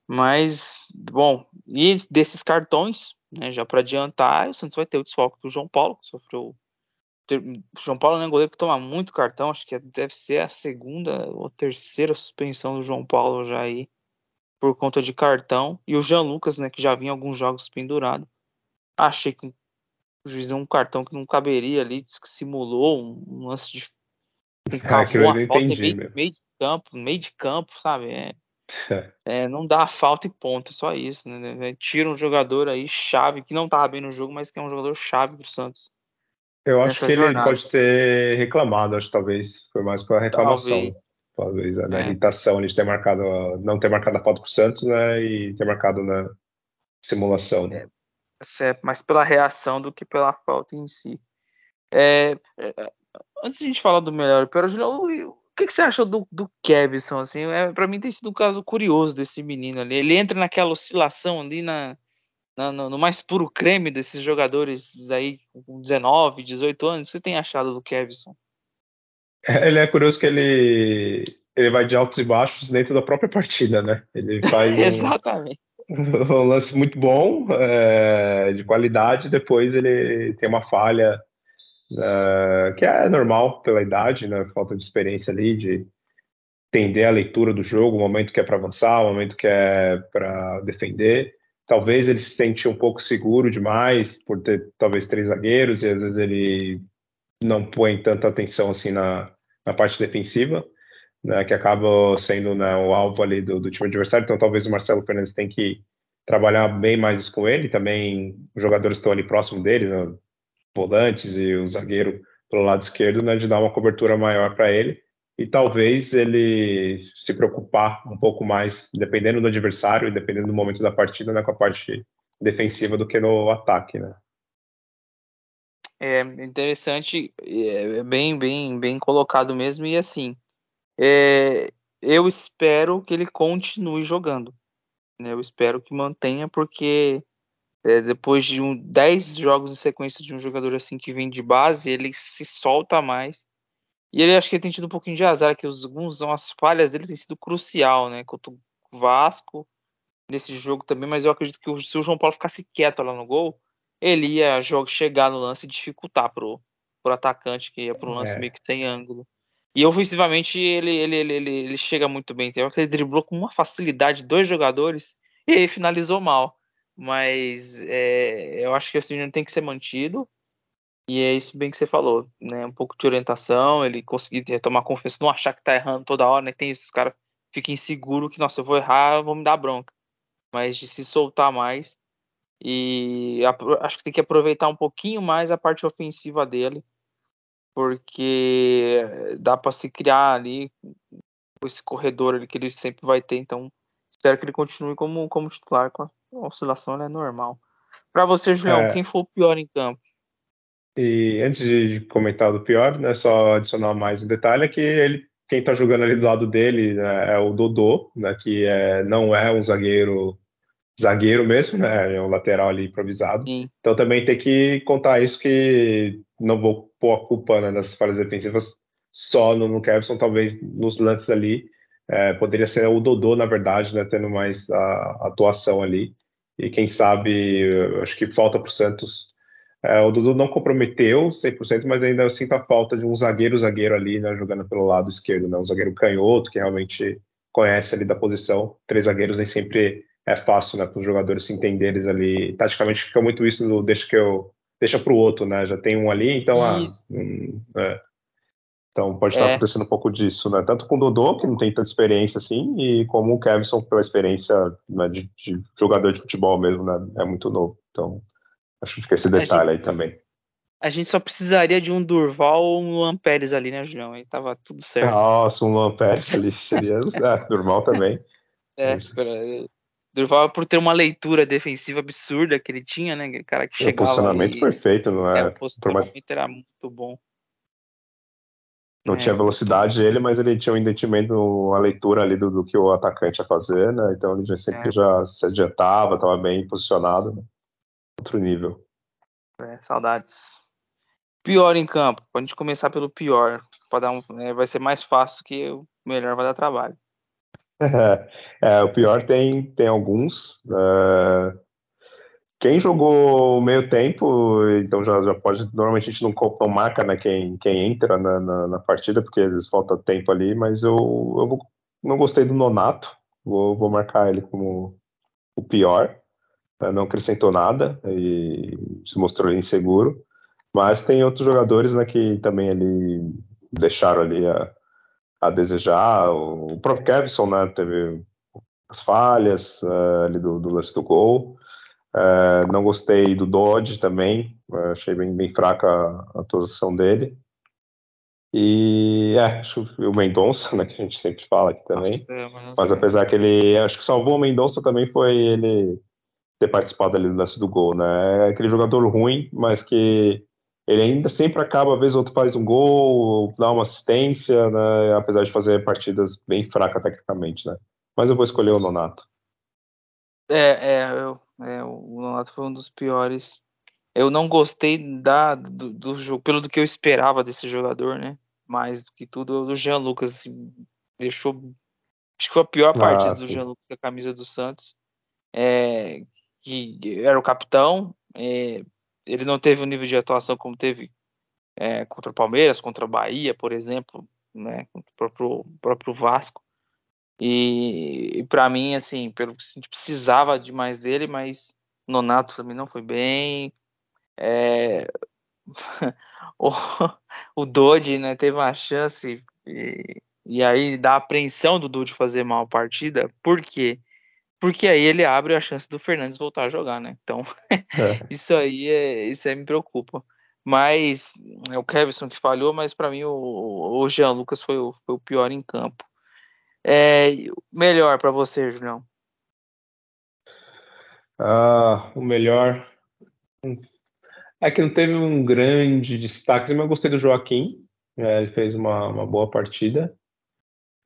Mas, bom, e desses cartões, né, já para adiantar, o Santos vai ter o desfalque do João Paulo, que sofreu. O João Paulo é um goleiro que toma muito cartão, acho que deve ser a segunda ou terceira suspensão do João Paulo já aí, por conta de cartão. E o Jean Lucas, né, que já vinha alguns jogos pendurado. Achei que o juiz deu um cartão que não caberia ali, que simulou um, lance de. Cavou é, a falta meio, meio, de campo, meio de campo, sabe? É, é, não dá a falta e ponto, só isso, né? Tira um jogador aí chave, que não tava bem no jogo, mas que é um jogador chave pro Santos. Eu acho que jornada. ele pode ter reclamado, acho que talvez foi mais pela reclamação. Talvez, talvez né? É. irritação de ter marcado, não ter marcado a falta pro Santos, né? E ter marcado na simulação. Né? É, mais pela reação do que pela falta em si. É, é, antes de a gente falar do melhor, Pero Julião, que, que você achou do, do Kevson? Assim, é, para mim tem sido um caso curioso desse menino ali. Ele entra naquela oscilação ali na, na no, no, mais puro creme desses jogadores aí com 19, 18 anos. O que você tem achado do Kevson? É, ele é curioso que ele, ele vai de altos e baixos dentro da própria partida, né? Ele faz um, Exatamente. um lance muito bom, é, de qualidade, depois ele tem uma falha uh, que é normal pela idade, né? Falta de experiência ali, de entender a leitura do jogo, o momento que é para avançar, o momento que é para defender. Talvez ele se sente um pouco seguro demais por ter talvez três zagueiros e às vezes ele não põe tanta atenção assim na, na parte defensiva, né, que acaba sendo né, o alvo ali do, do time adversário. Então talvez o Marcelo Fernandes tenha que trabalhar bem mais com ele. Também os jogadores estão ali próximo dele, né, volantes e o zagueiro pelo lado esquerdo, né, de dar uma cobertura maior para ele e talvez ele se preocupar um pouco mais, dependendo do adversário e dependendo do momento da partida, né, com a parte defensiva do que no ataque, né? É interessante, é bem, bem, bem colocado mesmo e assim, é, eu espero que ele continue jogando, né? Eu espero que mantenha porque é, depois de um, 10 jogos em sequência de um jogador assim que vem de base, ele se solta mais. E ele acho que ele tem tido um pouquinho de azar, que os, alguns, as falhas dele têm sido crucial, né? Contra o Vasco, nesse jogo também, mas eu acredito que se o João Paulo ficasse quieto lá no gol, ele ia jogo, chegar no lance e dificultar pro, pro atacante, que ia pro lance é. meio que sem ângulo. E ofensivamente ele, ele, ele, ele, ele chega muito bem. Tem que ele driblou com uma facilidade dois jogadores e aí finalizou mal mas é, eu acho que esse menino tem que ser mantido. E é isso bem que você falou, né? Um pouco de orientação, ele conseguir retomar confiança, não achar que tá errando toda hora, né? Tem isso, os caras ficam inseguros que, nossa, eu vou errar, vou me dar bronca. Mas de se soltar mais. E acho que tem que aproveitar um pouquinho mais a parte ofensiva dele. Porque dá para se criar ali esse corredor ali que ele sempre vai ter, então espero que ele continue como, como titular, com a oscilação é normal. Para você, Julião, é. quem foi o pior em campo? E antes de comentar do pior, né, só adicionar mais um detalhe é que ele, quem está jogando ali do lado dele né, é o Dodô, né, que é, não é um zagueiro zagueiro mesmo, né, é um lateral ali improvisado. Sim. Então também tem que contar isso que não vou pôr a culpa né, das falhas defensivas só no, no Kevson, talvez nos lances ali é, poderia ser o Dodô, na verdade, né, tendo mais a, a atuação ali. E quem sabe, acho que falta para o Santos é, o Dudu não comprometeu 100%, mas ainda eu sinto a falta de um zagueiro-zagueiro ali, né, jogando pelo lado esquerdo, né, um zagueiro canhoto, que realmente conhece ali da posição. Três zagueiros nem sempre é fácil, né, para os jogadores se entenderem ali. Taticamente fica muito isso do deixa que eu deixa para o outro, né, já tem um ali, então ah, hum, é. Então pode estar é. acontecendo um pouco disso, né? Tanto com o Dodô, que não tem tanta experiência assim, e como o Kevson, pela experiência né, de, de, jogador de futebol mesmo, né? É muito novo. Então Acho que fica esse detalhe gente, aí também. A gente só precisaria de um Durval ou um Luan Pérez ali, né, Julião? Aí tava tudo certo. Nossa, um Luan Pérez ali seria é, Durval também. É, Durval por ter uma leitura defensiva absurda que ele tinha, né? O cara que chegava. O posicionamento ali, perfeito, não é? é o posicionamento mais... era muito bom. Não é, tinha velocidade ele, mas ele tinha um entendimento, uma leitura ali do, do, que o atacante ia fazer, né? Então ele já sempre é. já se adiantava, estava bem posicionado. Né? Outro nível. É, saudades. Pior em campo. Pode começar pelo pior. Para dar um, é, vai ser mais fácil que o melhor vai dar trabalho. É, o pior tem, tem alguns. É, quem jogou meio tempo, então já, já pode. Normalmente a gente não, não marca né, quem, quem entra na, na, na, partida, porque às vezes falta tempo ali, mas eu, eu vou, não gostei do Nonato. Vou, vou marcar ele como o pior. Né, não acrescentou nada e se mostrou inseguro. Mas tem outros jogadores né, que também ali deixaram ali a, a desejar. O próprio Kevson né, teve as falhas uh, ali do, do, lance do gol. Uh, não gostei do Dodge também, uh, achei bem, bem fraca a, atuação dele. E é, acho o Mendonça, né, que a gente sempre fala aqui também. Nossa, é, mas apesar que ele, acho que salvou o Mendonça também foi ele ter participado ali do lance do gol, né? É aquele jogador ruim, mas que ele ainda sempre acaba, às vezes outro faz um gol, dá uma assistência, né? Apesar de fazer partidas bem fracas tecnicamente, né? Mas eu vou escolher o Nonato. É, é, eu, é o Nonato foi um dos piores. Eu não gostei da, do, do jogo, pelo do que eu esperava desse jogador, né? Mais do que tudo, o Jean Lucas assim, deixou. Acho que foi a pior ah, partida do Jean Lucas com a camisa do Santos. É, que era o capitão. É, ele não teve o nível de atuação como teve é, contra o Palmeiras, contra o Bahia, por exemplo, né, contra o próprio, próprio Vasco. E, e para mim, assim, pelo que a gente precisava demais dele, mas Nonato também não foi bem. É, o, o né, teve uma chance e, e aí dá apreensão do Dodge fazer mal a partida. Por quê? Porque aí ele abre a chance do Fernandes voltar a jogar, né? Então, é. isso aí é, isso aí me preocupa. Mas é o Kevson que falhou, mas para mim o, o Jean Lucas foi o, foi o pior em campo. É, melhor para você, Julião? Ah, o melhor. É que não teve um grande destaque, mas eu gostei do Joaquim. É, ele fez uma, uma boa partida.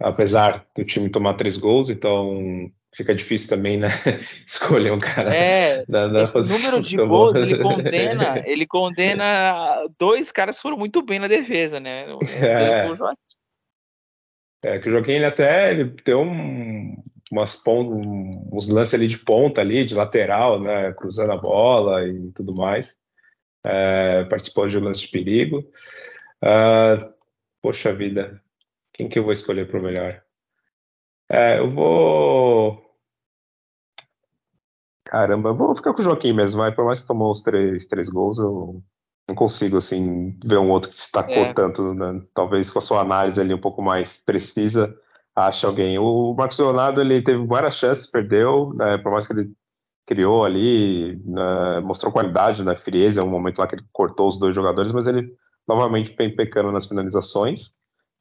Apesar do time tomar três gols, então fica difícil também, né? Escolher um cara. É, da, da esse número de gols ele condena, ele condena dois caras que foram muito bem na defesa, né? É, o Joaquim. É, que o Joaquim ele até ele deu um, umas uns lances ali de ponta ali, de lateral, né? Cruzando a bola e tudo mais. É, participou de lances de perigo. Uh, poxa vida, quem que eu vou escolher para o melhor? É, eu vou Caramba, vou ficar com o Joaquim mesmo, vai. Por mais que tomou os três, três gols, eu não consigo, assim, ver um outro que destacou é. tanto, né? Talvez com a sua análise ali um pouco mais precisa, ache alguém. O Marcos Leonardo, ele teve várias chances, perdeu, né? Por mais que ele criou ali, né? mostrou qualidade na né? frieza, um momento lá que ele cortou os dois jogadores, mas ele novamente pecando nas finalizações,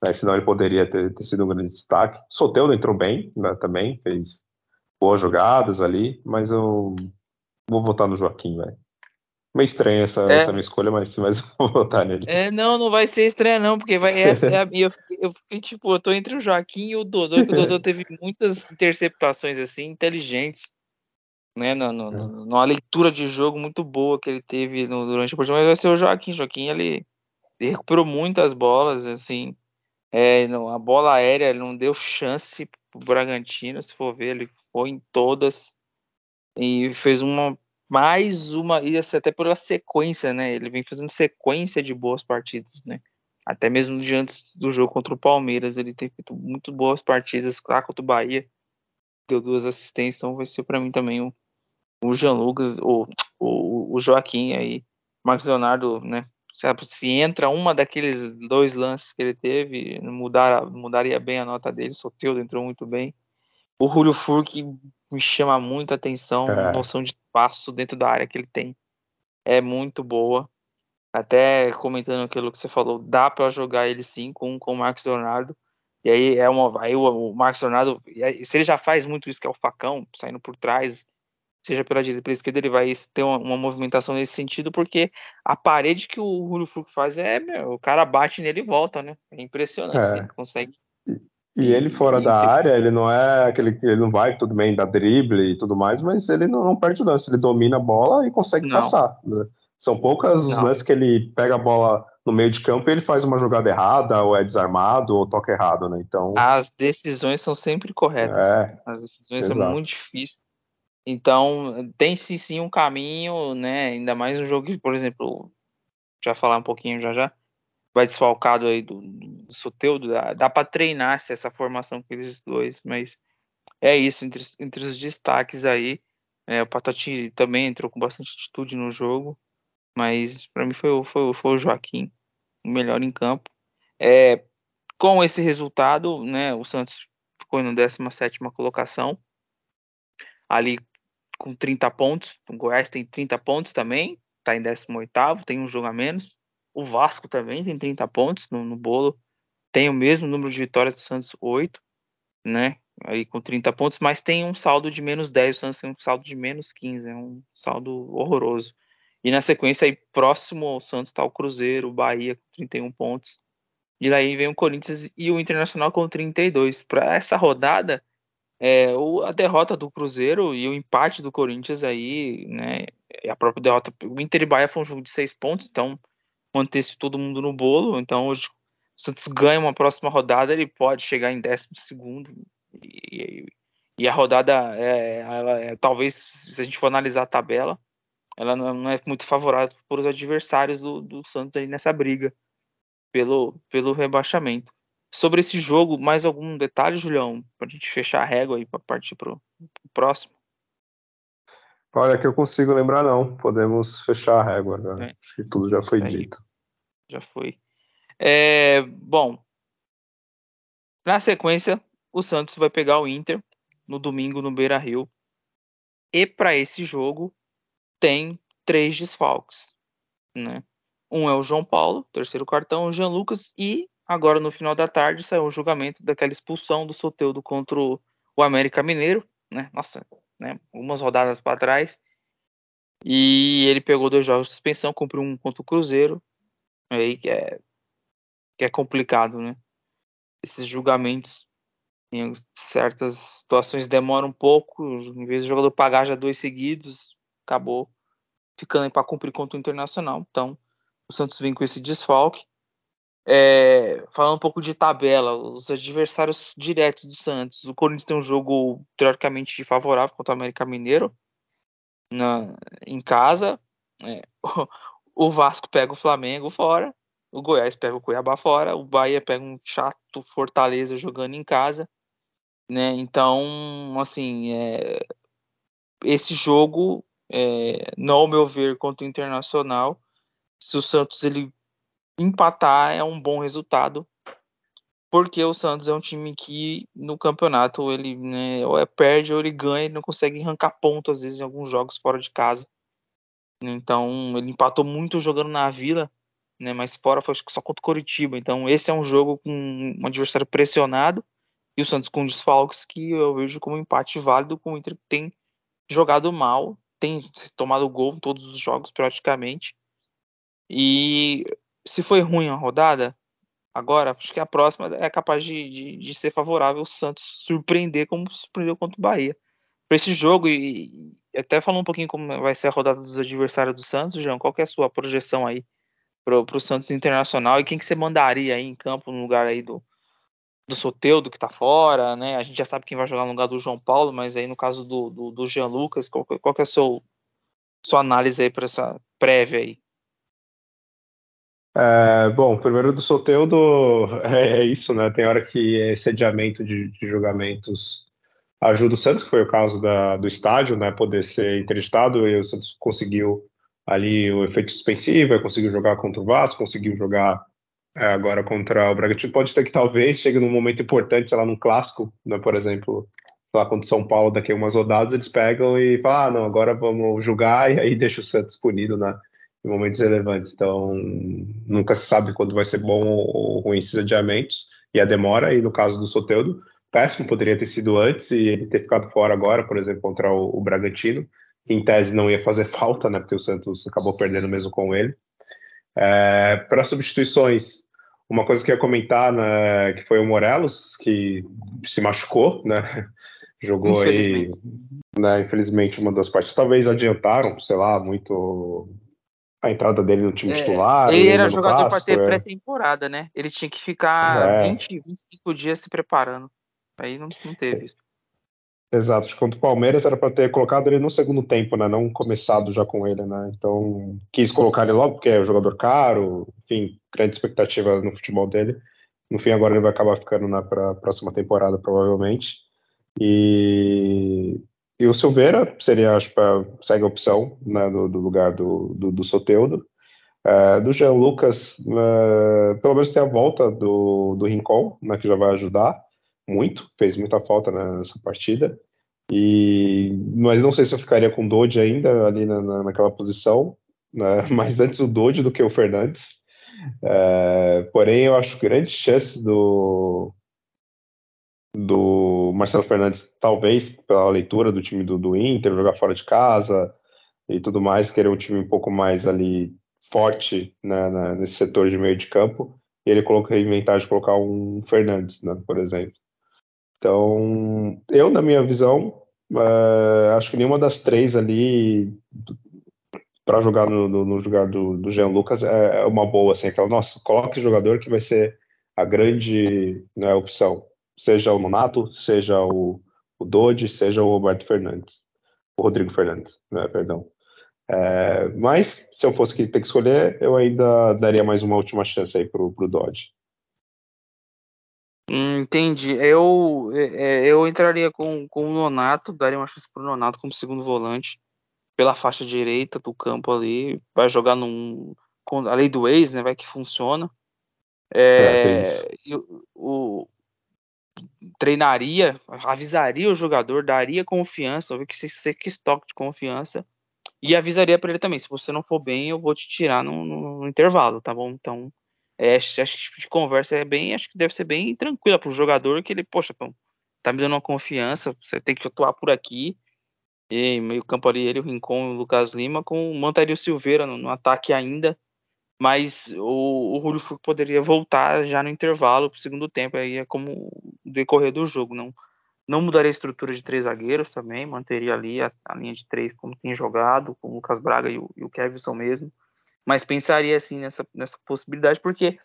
né, senão ele poderia ter, ter, sido um grande destaque. Soteudo entrou bem né, também, fez boas jogadas ali, mas eu vou votar no Joaquim, velho. Meio estranha essa, é. essa minha escolha, mas, mas vou votar nele. É, não, não vai ser estranha, não, porque vai, essa é a, eu, eu fiquei, tipo, eu tô entre o Joaquim e o Dodô, que o Dodô teve muitas interceptações, assim, inteligentes, né, no, no, no, numa leitura de jogo muito boa que ele teve no, durante a partida, mas vai ser o Joaquim. O Joaquim, ele, ele recuperou muitas bolas, assim, é, não, a bola aérea ele não deu chance pro Bragantino, se for ver, ele foi em todas e fez uma mais uma, e assim, até pela sequência, né? Ele vem fazendo sequência de boas partidas, né? Até mesmo diante do jogo contra o Palmeiras, ele tem feito muito boas partidas. Lá contra o Bahia, deu duas assistências, então vai ser para mim também o, o Jean Lucas, o, o, o Joaquim aí, Marcos Leonardo, né? Se entra uma daqueles dois lances que ele teve, mudar, mudaria bem a nota dele. Soteudo entrou muito bem. O Julio Furk me chama muita atenção, é. noção de espaço dentro da área que ele tem é muito boa. Até comentando aquilo que você falou, dá para jogar ele sim com, com o Marcos Leonardo. E aí é uma, aí o, o Marcos Leonardo, se ele já faz muito isso que é o facão, saindo por trás, seja pela direita pela esquerda, ele vai ter uma, uma, movimentação nesse sentido, porque a parede que o Julio Furco faz é, meu, o cara bate nele e volta, né? É impressionante, é. ele consegue e ele fora e, da área, ele não é aquele ele não vai tudo bem da drible e tudo mais, mas ele não, não perde o lance, ele domina a bola e consegue não. passar. Né? São poucas os lances que ele pega a bola no meio de campo e ele faz uma jogada errada, ou é desarmado, ou toca errado, né? Então. As decisões são sempre corretas. É, As decisões exato. são muito difíceis. Então, tem sim, um caminho, né? Ainda mais um jogo que, por exemplo, já falar um pouquinho já já vai desfalcado aí do, do Soteudo, dá, dá para treinar essa formação com eles dois, mas é isso, entre, entre os destaques aí, é, o Patati também entrou com bastante atitude no jogo, mas para mim foi, foi, foi o Joaquim, o melhor em campo. É, com esse resultado, né, o Santos ficou na 17 colocação, ali com 30 pontos, o Goiás tem 30 pontos também, está em 18 tem um jogo a menos, o Vasco também tem 30 pontos no, no bolo. Tem o mesmo número de vitórias do Santos, 8, né? Aí com 30 pontos, mas tem um saldo de menos 10, o Santos tem um saldo de menos 15, é um saldo horroroso. E na sequência aí, próximo ao Santos está o Cruzeiro, o Bahia com 31 pontos. E daí vem o Corinthians e o Internacional com 32. Para essa rodada, é, o, a derrota do Cruzeiro e o empate do Corinthians aí, né? A própria derrota. O Inter e Bahia foi um jogo de seis pontos, então manter-se todo mundo no bolo. Então, hoje, o Santos ganha uma próxima rodada, ele pode chegar em décimo segundo. E, e a rodada, é, ela é, talvez, se a gente for analisar a tabela, ela não é muito favorável para os adversários do, do Santos aí nessa briga pelo, pelo rebaixamento. Sobre esse jogo, mais algum detalhe, Julião, para a gente fechar a régua aí para partir para o próximo? Olha, que eu consigo lembrar, não. Podemos fechar a régua. Né? É. Acho que tudo já foi dito. Já foi. É, bom, na sequência, o Santos vai pegar o Inter no domingo no Beira Rio. E para esse jogo tem três desfalques. Né? Um é o João Paulo, terceiro cartão, o Jean Lucas, e agora no final da tarde saiu o julgamento daquela expulsão do Soteudo contra o América Mineiro. Né? Nossa, né, algumas rodadas para trás. E ele pegou dois jogos de suspensão, cumpriu um contra o Cruzeiro, aí que é, que é complicado, né? Esses julgamentos em certas situações demoram um pouco, em vez do jogador pagar já dois seguidos, acabou ficando para cumprir contra o Internacional. Então, o Santos vem com esse desfalque. É, falando um pouco de tabela, os adversários diretos do Santos. O Corinthians tem um jogo teoricamente favorável contra o América Mineiro na, em casa. É, o, o Vasco pega o Flamengo fora. O Goiás pega o Cuiabá fora. O Bahia pega um chato Fortaleza jogando em casa. Né? Então, assim, é, esse jogo, é, não ao meu ver, contra o Internacional, se o Santos ele empatar é um bom resultado, porque o Santos é um time que no campeonato ele né, ou é perde ou ele ganha, ele não consegue arrancar ponto às vezes em alguns jogos fora de casa. Então ele empatou muito jogando na Vila, né? Mas fora foi só contra o Coritiba. Então esse é um jogo com um adversário pressionado e o Santos com desfalques que eu vejo como um empate válido com o Inter que tem jogado mal, tem tomado gol em todos os jogos praticamente. E se foi ruim a rodada, agora acho que a próxima é capaz de, de, de ser favorável o Santos surpreender como surpreendeu contra o Bahia. Para esse jogo, e, e, até falando um pouquinho como vai ser a rodada dos adversários do Santos, João, qual que é a sua projeção aí para o Santos Internacional e quem que você mandaria aí em campo no lugar aí do, do Soteudo que está fora, né? A gente já sabe quem vai jogar no lugar do João Paulo, mas aí no caso do, do, do Jean Lucas, qual, qual que é a sua, sua análise aí para essa prévia aí? É, bom, primeiro do Soteudo é, é, isso, né? Tem hora que esse adiamento de, de julgamentos ajuda o Santos, que foi o caso da, do estádio, né? Poder ser interditado e o Santos conseguiu ali o efeito suspensivo, conseguiu jogar contra o Vasco, conseguiu jogar é, agora contra o Bragantino. Pode ser que talvez chegue num momento importante, sei lá, num clássico, né, por exemplo, lá contra o São Paulo, daqui a umas rodadas, eles pegam e falam, ah, não, agora vamos julgar, e aí deixa o Santos punido né, em momentos relevantes. Então, nunca se sabe quando vai ser bom ou ruim esses adiamentos, e a demora, e no caso do Soteudo, péssimo, poderia ter sido antes, e ele ter ficado fora agora, por exemplo, contra o, o Bragantino, que em tese não ia fazer falta, né, porque o Santos acabou perdendo mesmo com ele. É, Para substituições, uma coisa que eu ia comentar, né, que foi o Morelos, que se machucou, né? Jogou aí, né, infelizmente, uma das partes. Talvez adiantaram, sei lá, muito a entrada dele no time é, titular. Ele era jogador para ter é. pré-temporada, né? Ele tinha que ficar é. 20, 25 dias se preparando. Aí não, não teve isso. Exato, contra o Palmeiras era para ter colocado ele no segundo tempo, né? Não começado já com ele, né? Então quis colocar ele logo porque é um jogador caro, enfim, grande expectativa no futebol dele. No fim, agora ele vai acabar ficando na pra próxima temporada, provavelmente. E, e o Silveira seria, acho, pra, segue a opção né, do, do lugar do, do, do Soteudo. Uh, do Jean Lucas, uh, pelo menos tem a volta do, do Rincon, né, que já vai ajudar muito, fez muita falta nessa partida. E, mas não sei se eu ficaria com o Dodge ainda ali na, na, naquela posição, né? mas antes o Dodge do que o Fernandes. É, porém, eu acho grande chance do, do Marcelo Fernandes, talvez pela leitura do time do, do Inter, jogar fora de casa e tudo mais, querer um time um pouco mais ali forte né, nesse setor de meio de campo. E ele colocou, inventar de colocar um Fernandes, né, por exemplo. Então, eu, na minha visão, uh, acho que nenhuma das três ali para jogar no, no, no, lugar do, do Jean Lucas é, é uma boa, assim, então, nossa, coloque jogador que vai ser a grande né, opção, seja o Nonato, seja o, o Dodge, seja o Roberto Fernandes, o Rodrigo Fernandes, né, perdão. É, mas, se eu fosse ter que escolher, eu ainda daria mais uma última chance aí pro, pro Dodge. Entendi. Eu, é, é, eu entraria com, com o Nonato, daria uma chance pro Nonato como segundo volante, pela faixa direita do campo ali. Vai jogar num. Com a lei do ex, né? Vai que funciona. É, é o, o, treinaria, avisaria o jogador, daria confiança, que você que estoque de confiança. E avisaria para ele também: se você não for bem, eu vou te tirar no, no, no intervalo, tá bom? Então é, acho que tipo de conversa é bem, acho que deve ser bem tranquila para o jogador, que ele, poxa, tá me dando uma confiança, você tem que atuar por aqui. E meio campo ali, ele, o Rincon o Lucas Lima, com o Mantario Silveira no, no, ataque ainda, mas o, o Julio poderia voltar já no intervalo para o segundo tempo, aí é como decorrer do jogo, não não mudaria a estrutura de três zagueiros também, manteria ali a, a linha de três como tem jogado, com o Lucas Braga e o, e o mesmo mas pensaria assim nessa, nessa possibilidade, porque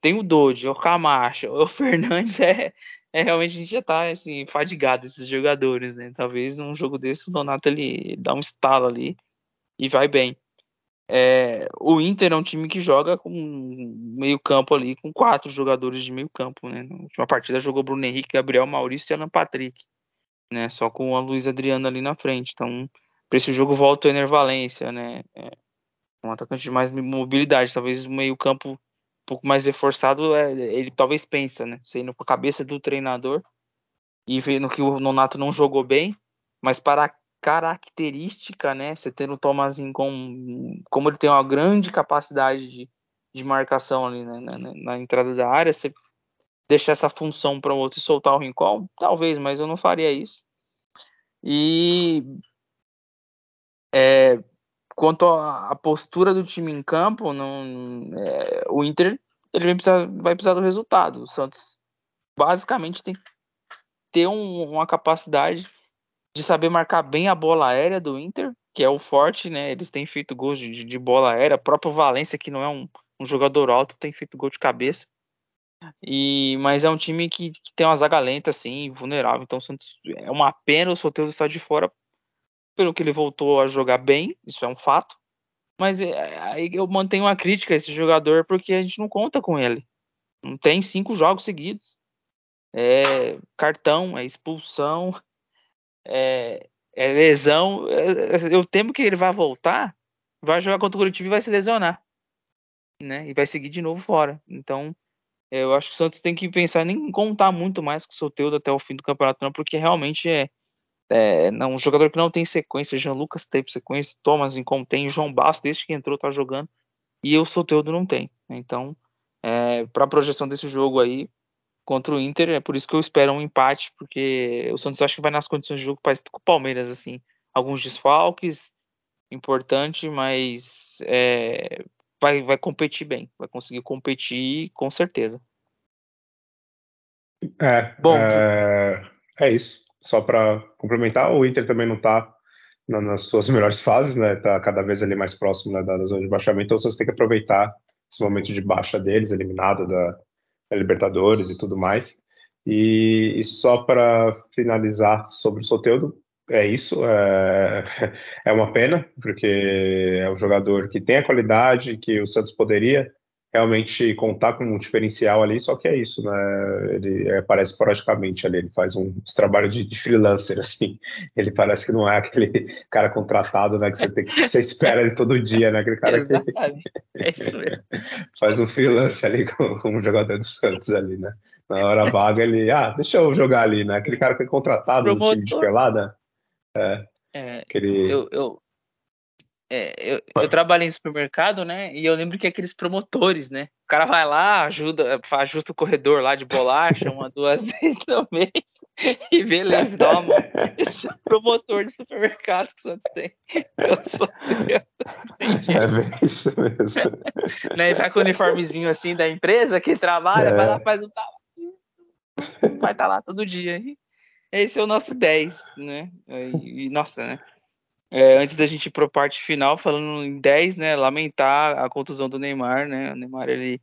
tem o Dodge, o Camacho, o Fernandes é, é realmente a gente já tá assim, fadigado esses jogadores, né? Talvez num jogo desse o Donato ele dá um estalo ali e vai bem. É, o Inter é um time que joga com meio campo ali, com quatro jogadores de meio campo, né? Na última partida jogou Bruno Henrique, Gabriel Maurício e Alan Patrick, né? Só com a Luiz Adriano ali na frente. Então, para esse jogo volta o Enervalência, né? É, um atacante de mais mobilidade, talvez o meio-campo um pouco mais reforçado, é, ele talvez pensa, né? Sendo com a cabeça do treinador e vendo que o Nonato não jogou bem, mas para característica, né? Você tendo o Tomazinho com, como ele tem uma grande capacidade de, de marcação ali né, na, na, na, entrada da área, você deixar essa função para um outro e soltar o Rincon, talvez, mas eu não faria isso. E é, quanto à postura do time em campo, não, é, o Inter ele vai precisar, vai precisar do resultado. O Santos basicamente tem que ter um, uma capacidade de saber marcar bem a bola aérea do Inter, que é o forte, né? Eles têm feito gols de, de bola aérea. O próprio Valência, que não é um, um, jogador alto, tem feito gol de cabeça. E, mas é um time que, que tem uma zaga lenta, assim, vulnerável. Então, Santos, é uma pena o Soteldo estar de fora, pelo que ele voltou a jogar bem, isso é um fato. Mas é, aí eu mantenho uma crítica a esse jogador porque a gente não conta com ele. Não tem cinco jogos seguidos. É cartão, é expulsão, é, é lesão. É, eu temo que ele vai voltar, vai jogar contra o Curitiba e vai se lesionar. Né? E vai seguir de novo fora. Então, eu acho que o Santos tem que pensar em contar muito mais com o Soteudo até o fim do campeonato, não, porque realmente é, é um jogador que não tem sequência. Jean Lucas teve sequência, Thomas Incom tem, João Basso, desde que entrou, tá jogando, e o Soteudo não tem. Então, é, para a projeção desse jogo aí, contra o Inter. É por isso que eu espero um empate, porque o Santos acho que vai nas condições de jogo parecido com o Palmeiras, assim. Alguns desfalques, importante, mas é, vai, vai competir bem. Vai conseguir competir com certeza. É, Bom, é, é isso. Só para complementar, o Inter também não está nas suas melhores fases, né? Tá cada vez ali mais próximo né, da zona de baixamento, então vocês têm que aproveitar esse momento de baixa deles, eliminado da, Libertadores e tudo mais. E, e só para finalizar sobre o Soteudo, é isso. É, é uma pena, porque é um jogador que tem a qualidade que o Santos poderia realmente contar com um diferencial ali, só que é isso, né? Ele aparece esporadicamente ali, ele faz um trabalho de, de, freelancer, assim. Ele parece que não é aquele cara contratado, né? Que você, tem, que você espera ele todo dia, né? Aquele cara Exatamente. Que é isso mesmo. faz um freelance ali com, com um jogador do Santos ali, né? Na hora vaga ele, ah, deixa eu jogar ali, né? Aquele cara que é contratado Promotor. no time de pelada. É, é aquele... eu, eu, é, eu, eu, trabalhei em supermercado, né? E eu lembro que aqueles promotores, né? O cara vai lá, ajuda, ajusta o corredor lá de bolacha uma, duas vezes no mês e beleza, toma. Esse é o promotor de supermercado que o Santos tem. Eu sou É isso mesmo. né? E vai com o uniformezinho assim da empresa que trabalha, é. vai lá, faz um Vai estar tá lá todo dia. Esse é o nosso 10, né? E, nossa, né? É, antes da gente ir para a parte final, falando em 10, né, lamentar a contusão do Neymar, né, o Neymar, ele,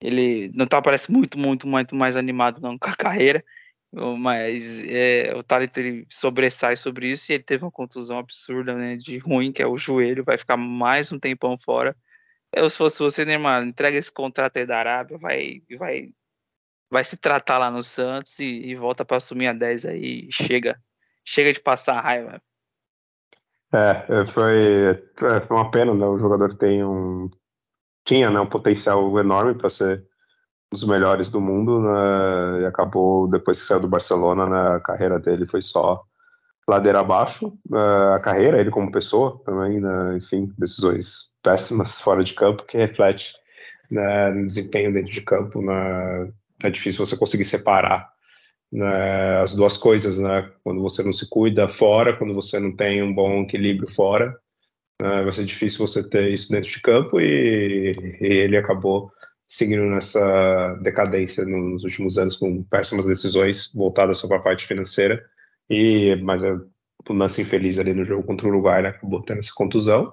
ele não tá, parece muito, muito, muito mais animado não com a carreira, mas é, o talento ele sobressai sobre isso e ele teve uma contusão absurda, né, de ruim, que é o joelho, vai ficar mais um tempão fora. Eu, se fosse você, Neymar, entrega esse contrato aí da Arábia, vai, vai, vai se tratar lá no Santos e, e volta para assumir a 10 aí, chega, chega de passar raiva. É, foi, é, foi uma pena, né? O jogador tem um, tinha né, um potencial enorme para ser um dos melhores do mundo, né? E acabou, depois que saiu do Barcelona, né, a carreira dele foi só ladeira abaixo. Uh, a carreira, ele como pessoa também, né, enfim, decisões péssimas fora de campo que reflete né, no desempenho dentro de campo. Né, é difícil você conseguir separar né, as duas coisas, né? Quando você não se cuida fora, quando você não tem um bom equilíbrio fora, né, vai ser difícil você ter isso dentro de campo e, e ele acabou seguindo nessa decadência nos últimos anos com péssimas decisões voltadas sobre a parte financeira e mas é um lance infeliz ali no jogo contra o Uruguai, né, acabou tendo essa contusão.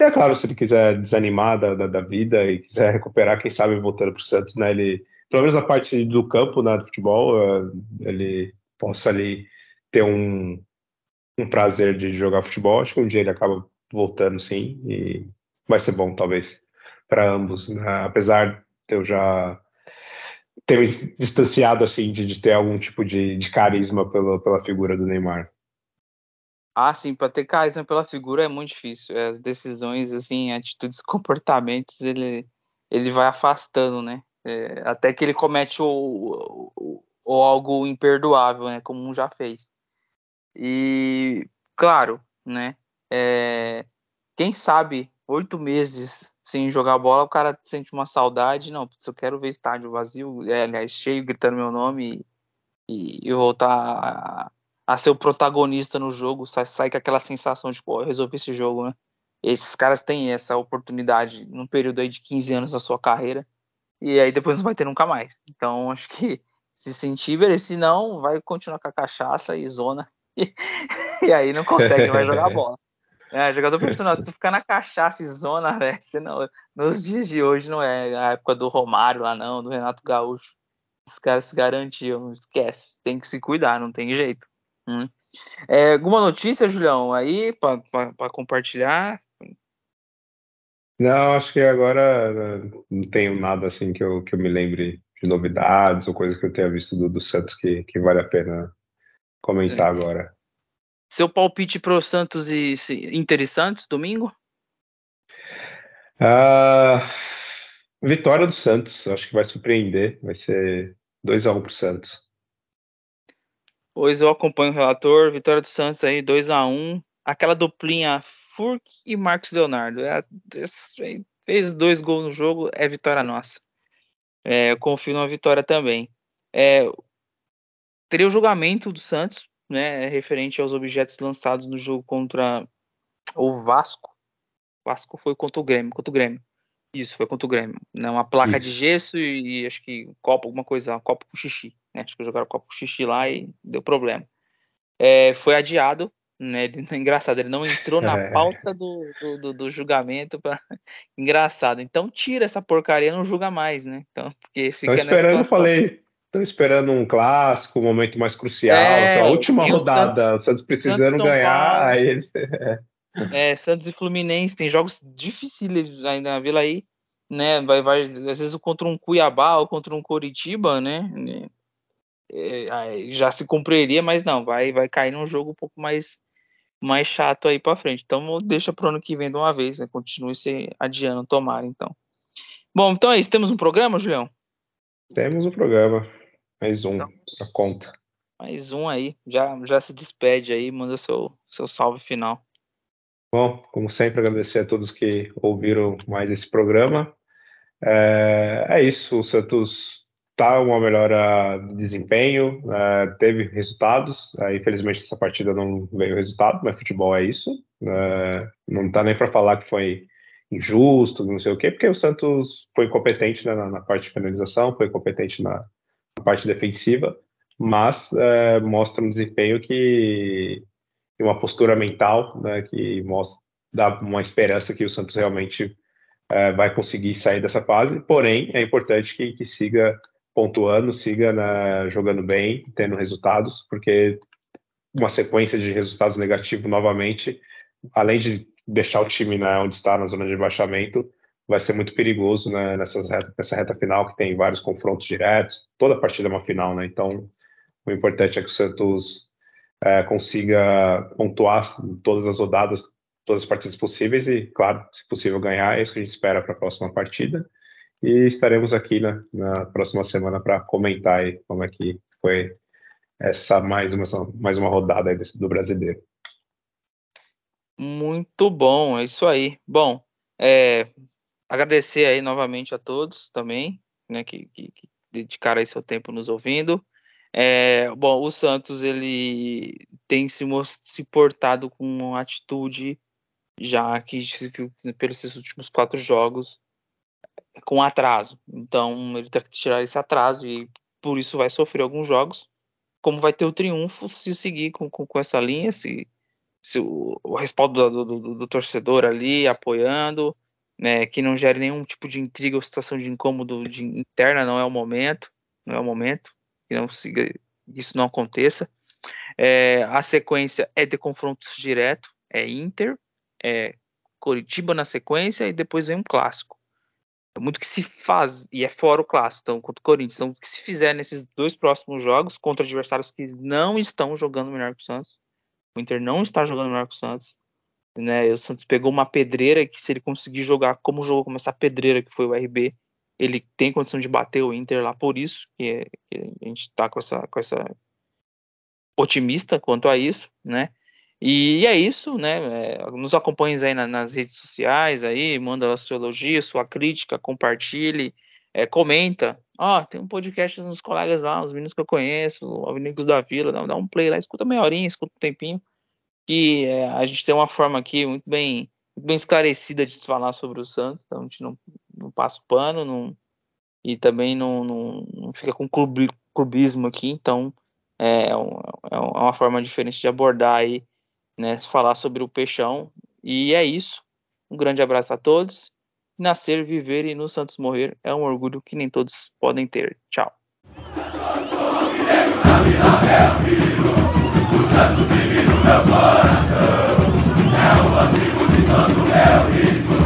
E é claro, se ele quiser desanimar da, da, da vida e quiser recuperar, quem sabe voltando para o Santos, né, ele pelo menos na parte do campo, né, do futebol, uh, ele possa ali ter um, um prazer de jogar futebol. Acho que um dia ele acaba voltando, sim, e vai ser bom, talvez, para ambos. Né? Apesar de eu já ter me distanciado, assim, de, de ter algum tipo de, de carisma pela, pela figura do Neymar. Ah, sim, para ter carisma pela figura é muito difícil. As decisões, assim, atitudes, comportamentos, ele, ele vai afastando, né? É, até que ele comete o, o, o, algo imperdoável, né? Como um já fez. E, claro, né? É, quem sabe oito meses sem jogar bola, o cara sente uma saudade. Não, eu quero ver estádio vazio, é, aliás, cheio, gritando meu nome e, e voltar a, a, ser o protagonista no jogo, sai, sai com aquela sensação de, pô, eu resolvi esse jogo, né? Esses caras têm essa oportunidade num período aí de 15 anos da sua carreira e aí depois não vai ter nunca mais. Então, acho que se sentir, se não, vai continuar com a cachaça e zona e, e aí não consegue mais jogar bola. É, jogador profissional, se tu ficar na cachaça e zona, velho, não, nos dias de hoje não é a época do Romário lá não, do Renato Gaúcho. Os caras se garantiam, esquece, tem que se cuidar, não tem jeito. Hum. É, alguma notícia, Julião, aí para compartilhar? Não, acho que agora não tenho nada assim que eu, que eu me lembre de novidades ou coisas que eu tenha visto do, do Santos que, que vale a pena comentar é. agora. Seu palpite para o Santos e Inter e Santos, domingo? Uh, vitória do Santos, acho que vai surpreender, vai ser 2x1 para o Santos. Pois eu acompanho o relator, vitória do Santos aí, 2x1. Aquela duplinha Furk e Marcos Leonardo. É, fez dois gols no jogo, é vitória nossa. É, confio na vitória também. É, teria o julgamento do Santos, né, referente aos objetos lançados no jogo contra o Vasco. O Vasco foi contra o Grêmio, contra o Grêmio. Isso, foi contra o Grêmio. Né, uma placa Isso. de gesso e, e, acho que um copo, alguma coisa, um copo com xixi. Né, acho que jogaram copo com xixi lá e deu problema. É, foi adiado, né? Ele, engraçado, ele não entrou na é. pauta do, do, do, julgamento. Pra... engraçado. Então tira essa porcaria, não julga mais, né? Então, porque fica Tô esperando, falei, Estão esperando um clássico, um momento mais crucial, é, a última rodada, Santos, Santos precisando Santos ganhar. Aí... é, Santos e Fluminense, tem jogos difíceis ainda na Vila aí, né? Vai, vai, às vezes contra um Cuiabá ou contra um Coritiba, né? É, já se cumpriria, mas não, vai, vai cair num jogo um pouco mais, mais chato aí para frente. Então deixa pro ano que vem de uma vez, né? Continue se adiando, tomara então. Bom, então é isso. Temos um programa, Julião? Temos um programa. Mais um então, pra conta. Mais um aí. Já, já se despede aí, manda seu, seu salve final. Bom, como sempre, agradecer a todos que ouviram mais esse programa. É, é isso, o Santos está uma melhora de desempenho, é, teve resultados. É, infelizmente, essa partida não veio resultado, mas futebol é isso. É, não está nem para falar que foi injusto, não sei o quê, porque o Santos foi competente né, na, na, parte de finalização, foi competente na, parte defensiva, mas mostra um desempenho que uma postura mental, né, que mostra dá uma esperança que o Santos realmente vai conseguir sair dessa fase. Porém, é importante que, que siga pontuando, siga né, jogando bem, tendo resultados, porque uma sequência de resultados negativos novamente, além de deixar o time né, onde está na zona de baixamento, vai ser muito perigoso né, nessas reta, nessa reta final, que tem vários confrontos diretos, toda partida é uma final, né? Então, o importante é que o Santos é, consiga pontuar todas as rodadas, todas as partidas possíveis e, claro, se possível ganhar, é isso que a gente espera para a próxima partida. E estaremos aqui na, na próxima semana para comentar aí como é que foi essa mais uma, mais uma rodada do brasileiro. Muito bom, é isso aí. Bom, é, Agradecer aí novamente a todos também, né, que, que, que dedicaram aí seu tempo nos ouvindo. É, bom, o Santos ele tem se, se portado com uma atitude já que pelos seus últimos quatro jogos com atraso. Então ele tem que tirar esse atraso e por isso vai sofrer alguns jogos. Como vai ter o triunfo se seguir com, com, com essa linha, se, se o, o respaldo do, do, do, torcedor ali apoiando, né, que não gere nenhum tipo de intriga ou situação de incômodo de interna, não é o momento, não é o momento, que não siga, isso não aconteça. É, a sequência é de confrontos direto, é Inter, é Coritiba na sequência e depois vem um clássico. Muito que se faz, e é fora o clássico, então, contra o Corinthians. Então, o que se fizer nesses dois próximos jogos, contra adversários que não estão jogando melhor que o Santos, o Inter não está jogando melhor que o Santos, né? O Santos pegou uma pedreira que se ele conseguir jogar como jogou como essa pedreira que foi o RB, ele tem condição de bater o Inter lá por isso que, é, que a gente está com essa, com essa otimista quanto a isso, né? E é isso, né? É, nos acompanhe aí na, nas redes sociais, aí, manda a sua elogio, sua crítica, compartilhe, é, comenta. Ó, oh, tem um podcast dos colegas lá, os meninos que eu conheço, Alvinegos da Vila, dá, dá, um play lá, escuta meia horinha, escuta um tempinho. Que é, a gente tem uma forma aqui muito bem, muito bem esclarecida de falar sobre o Santos, então a gente não, não passa o pano, não, e também não, não, não fica com clubismo aqui, então é, é, é, é uma forma diferente de abordar aí né, falar sobre o peixão. E é isso. Um grande abraço a todos. Nascer, viver e no Santos morrer é um orgulho que nem todos podem ter. Tchau. É o antigo de é o